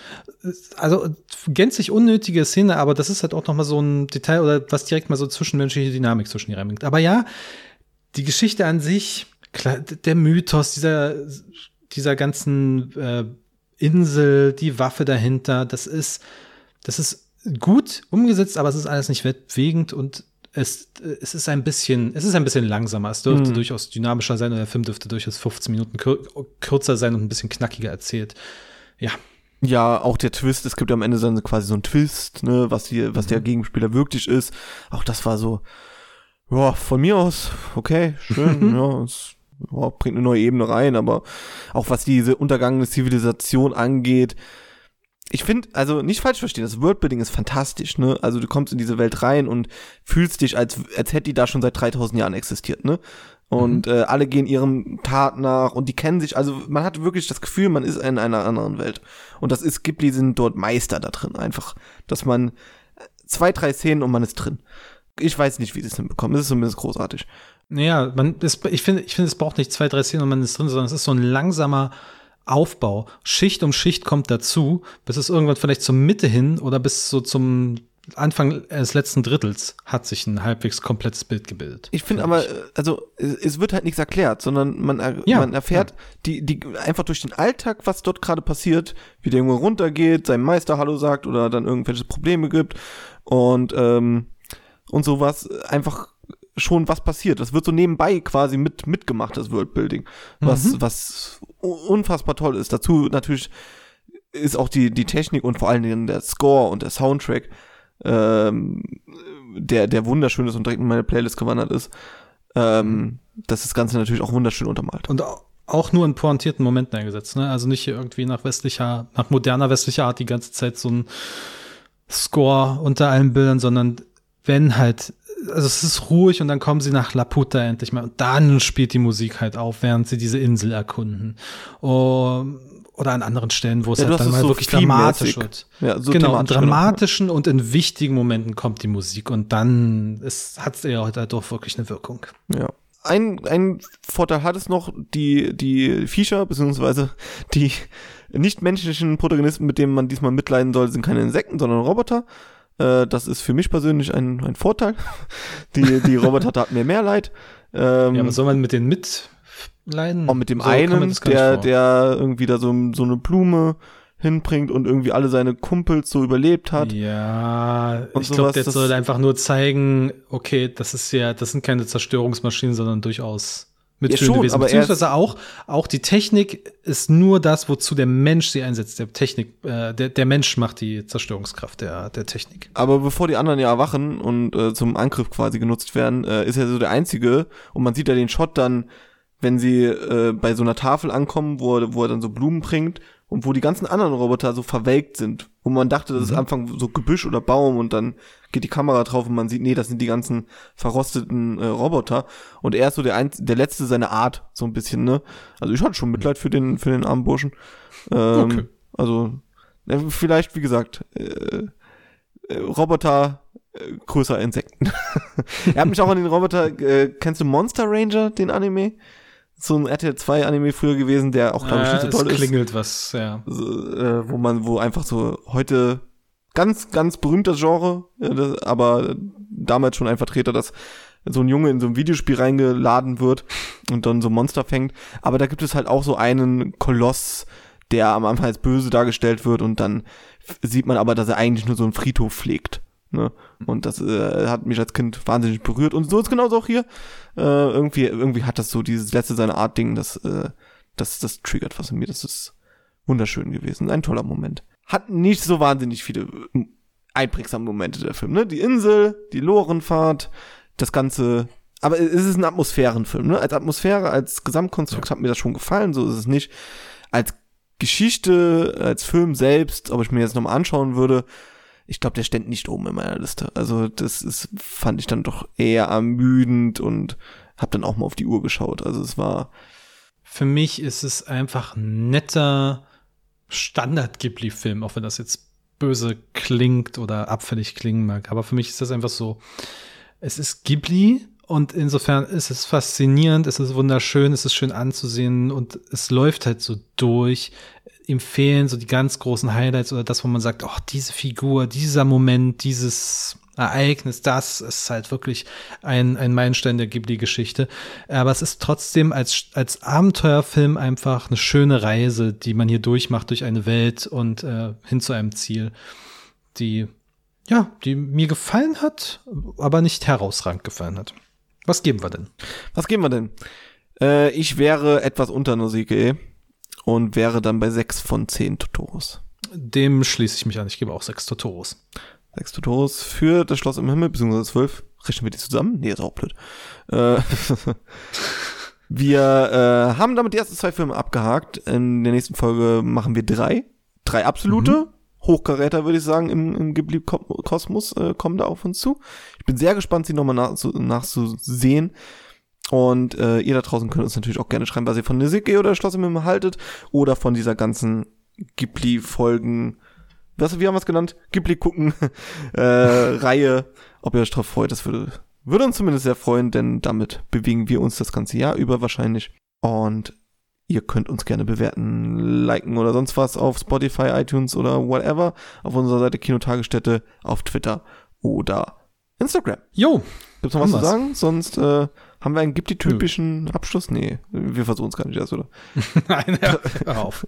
B: Also gänzlich unnötige Szene, aber das ist halt auch noch mal so ein Detail oder was direkt mal so zwischenmenschliche Dynamik zwischen ihr reinbringt. Aber ja, die Geschichte an sich, klar, der Mythos dieser dieser ganzen äh, Insel, die Waffe dahinter, das ist, das ist gut umgesetzt, aber es ist alles nicht weltbewegend und es, es ist ein bisschen, es ist ein bisschen langsamer. Es dürfte mhm. durchaus dynamischer sein oder der Film dürfte durchaus 15 Minuten kürzer sein und ein bisschen knackiger erzählt. Ja.
A: Ja, auch der Twist, es gibt am Ende dann quasi so einen Twist, ne, was hier, was mhm. der Gegenspieler wirklich ist. Auch das war so, ja, von mir aus, okay, schön, ja, es oh, bringt eine neue Ebene rein, aber auch was diese untergangene Zivilisation angeht, ich finde, also nicht falsch verstehen, das Worldbuilding ist fantastisch, ne? Also du kommst in diese Welt rein und fühlst dich, als, als hätte die da schon seit 3000 Jahren existiert, ne? Und mhm. äh, alle gehen ihrem Tat nach und die kennen sich, also man hat wirklich das Gefühl, man ist in einer anderen Welt. Und das ist, Ghibli sind dort Meister da drin, einfach. Dass man zwei, drei Szenen und man ist drin. Ich weiß nicht, wie sie es hinbekommen. Es ist zumindest großartig.
B: Naja, man, ist, ich finde, ich finde, es braucht nicht zwei, drei Szenen und man ist drin, sondern es ist so ein langsamer Aufbau. Schicht um Schicht kommt dazu, bis es irgendwann vielleicht zur Mitte hin oder bis so zum Anfang des letzten Drittels hat sich ein halbwegs komplettes Bild gebildet.
A: Ich finde aber, also es wird halt nichts erklärt, sondern man, er, ja, man erfährt ja. die, die einfach durch den Alltag, was dort gerade passiert, wie der Junge runtergeht, seinem Meister Hallo sagt oder dann irgendwelche Probleme gibt und ähm, und sowas einfach schon was passiert. Das wird so nebenbei quasi mit mitgemacht, das Worldbuilding, was mhm. was unfassbar toll ist. Dazu natürlich ist auch die, die Technik und vor allen Dingen der Score und der Soundtrack, ähm, der, der wunderschön ist und direkt in meine Playlist gewandert ist, ähm, dass das Ganze natürlich auch wunderschön untermalt.
B: Und auch nur in pointierten Momenten eingesetzt, ne? Also nicht irgendwie nach westlicher, nach moderner westlicher Art die ganze Zeit so ein Score unter allen Bildern, sondern wenn halt, also es ist ruhig und dann kommen sie nach Laputa endlich mal und dann spielt die Musik halt auf, während sie diese Insel erkunden. Um, oder an anderen Stellen, wo es
A: Ja,
B: halt dann mal
A: so
B: wirklich dramatisch wird.
A: Ja, so
B: genau, in
A: genau.
B: dramatischen und in wichtigen Momenten kommt die Musik und dann hat es ja halt doch wirklich eine Wirkung.
A: Ja. Ein, ein Vorteil hat es noch, die, die Viecher, beziehungsweise die nicht-menschlichen Protagonisten, mit denen man diesmal mitleiden soll, sind keine Insekten, sondern Roboter. Äh, das ist für mich persönlich ein, ein Vorteil. Die, die Roboter taten mir mehr leid. Ähm,
B: Ja, was soll man mit denen mitleiden?
A: auch mit dem
B: So
A: einen, der, der irgendwie da so, so eine Blume hinbringt und irgendwie alle seine Kumpels so überlebt hat.
B: Ja,
A: Und
B: ich glaube, der soll einfach nur zeigen, okay, das ist ja, das sind keine Zerstörungsmaschinen, sondern durchaus mitfühlende
A: schon,
B: Wesen.
A: aber er
B: Beziehungsweise auch, auch die Technik ist nur das, wozu der Mensch sie einsetzt. Der Technik, äh, der, der Mensch macht die Zerstörungskraft der, der Technik.
A: Aber bevor die anderen ja erwachen und äh, zum Angriff quasi genutzt werden, äh, ist er so der Einzige. Und man sieht ja den Shot dann, wenn sie äh, bei so einer Tafel ankommen, wo er, wo er dann so Blumen bringt und wo die ganzen anderen Roboter so verwelkt sind. Wo man dachte, das ist Anfang so Gebüsch oder Baum und dann geht die Kamera drauf und man sieht, nee, das sind die ganzen verrosteten äh, Roboter. Und er ist so der, Einz der letzte seiner Art, so ein bisschen, ne? Also ich hatte schon Mitleid für den, für den armen Burschen. Ähm,
B: Okay.
A: Also, ja, vielleicht, wie gesagt, äh, äh, Roboter äh, größer Insekten. er hat mich auch an den Roboter, äh, kennst du Monster Ranger, den Anime? So ein RTL 2 Anime früher gewesen, der auch, glaube ich, nicht so toll
B: es
A: ist.
B: klingelt was, ja.
A: So, äh, wo man, wo einfach so heute ganz, ganz berühmtes Genre, äh, das, aber damals schon ein Vertreter, dass so ein Junge in so ein Videospiel reingeladen wird und dann so Monster fängt. Aber da gibt es halt auch so einen Koloss, der am Anfang als böse dargestellt wird und dann sieht man aber, dass er eigentlich nur so einen Friedhof pflegt. Ne? Und das äh, hat mich als Kind wahnsinnig berührt. Und so ist genauso auch hier. Äh, irgendwie, irgendwie hat das so dieses letzte seine Art Ding, das, äh, das, das triggert was in mir. Das ist wunderschön gewesen. Ein toller Moment. Hat nicht so wahnsinnig viele äh, einprägsame Momente der Film, ne? Die Insel, die Lorenfahrt, das Ganze. Aber es ist ein Atmosphärenfilm, ne? Als Atmosphäre, als Gesamtkonstrukt hat mir das schon gefallen. So ist es nicht. Als Geschichte, als Film selbst, ob ich mir jetzt nochmal anschauen würde, ich glaube, der stand nicht oben in meiner Liste. Also das ist, fand ich dann doch eher ermüdend und hab dann auch mal auf die Uhr geschaut. Also es war,
B: Für mich ist es einfach ein netter Standard-Ghibli-Film, auch wenn das jetzt böse klingt oder abfällig klingen mag. Aber für mich ist das einfach so, es ist Ghibli und insofern ist es faszinierend, es ist wunderschön, es ist schön anzusehen und es läuft halt so durch. Ihm fehlen so die ganz großen Highlights oder das, wo man sagt, oh, diese Figur, dieser Moment, dieses Ereignis, das ist halt wirklich ein, ein Meilenstein der Ghibli-Geschichte. Aber es ist trotzdem als, als Abenteuerfilm einfach eine schöne Reise, die man hier durchmacht durch eine Welt und äh, hin zu einem Ziel, die, ja, die mir gefallen hat, aber nicht herausragend gefallen hat. Was geben wir denn?
A: was geben wir denn? Äh, ich wäre etwas unter Nausicaa und wäre dann bei sechs von zehn Totoros.
B: Dem schließe ich mich an. Ich gebe auch sechs Totoros.
A: Sechs Totoros für das Schloss im Himmel, beziehungsweise zwölf. Rechnen wir die zusammen? Nee, ist auch blöd. Äh, wir äh, haben damit die ersten zwei Filme abgehakt. In der nächsten Folge machen wir drei. Drei absolute. Hochkaräter, würde ich sagen, im, im Ghibli-Kosmos äh, kommen da auf uns zu. Ich bin sehr gespannt, sie nochmal nach, nachzusehen. Und äh, ihr da draußen könnt uns natürlich auch gerne schreiben, was ihr von Nizike oder Schloss im Himmel haltet. Oder von dieser ganzen Ghibli-Folgen was, wie haben wir es genannt? Ghibli gucken, äh, Reihe, ob ihr euch drauf freut, das würde, würde uns zumindest sehr freuen, denn damit bewegen wir uns das ganze Jahr über wahrscheinlich. Und ihr könnt uns gerne bewerten, liken oder sonst was auf Spotify, iTunes oder whatever, auf unserer Seite Kinotagesstätte, auf Twitter oder Instagram.
B: Jo,
A: Gibt's noch was zu sagen? Sonst äh, haben wir einen Ghibli-typischen Abschluss? Nee, wir versuchen es gar nicht erst, oder?
B: nein, hör auf.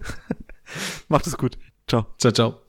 A: Macht es gut. Ciao.
B: Ciao, ciao.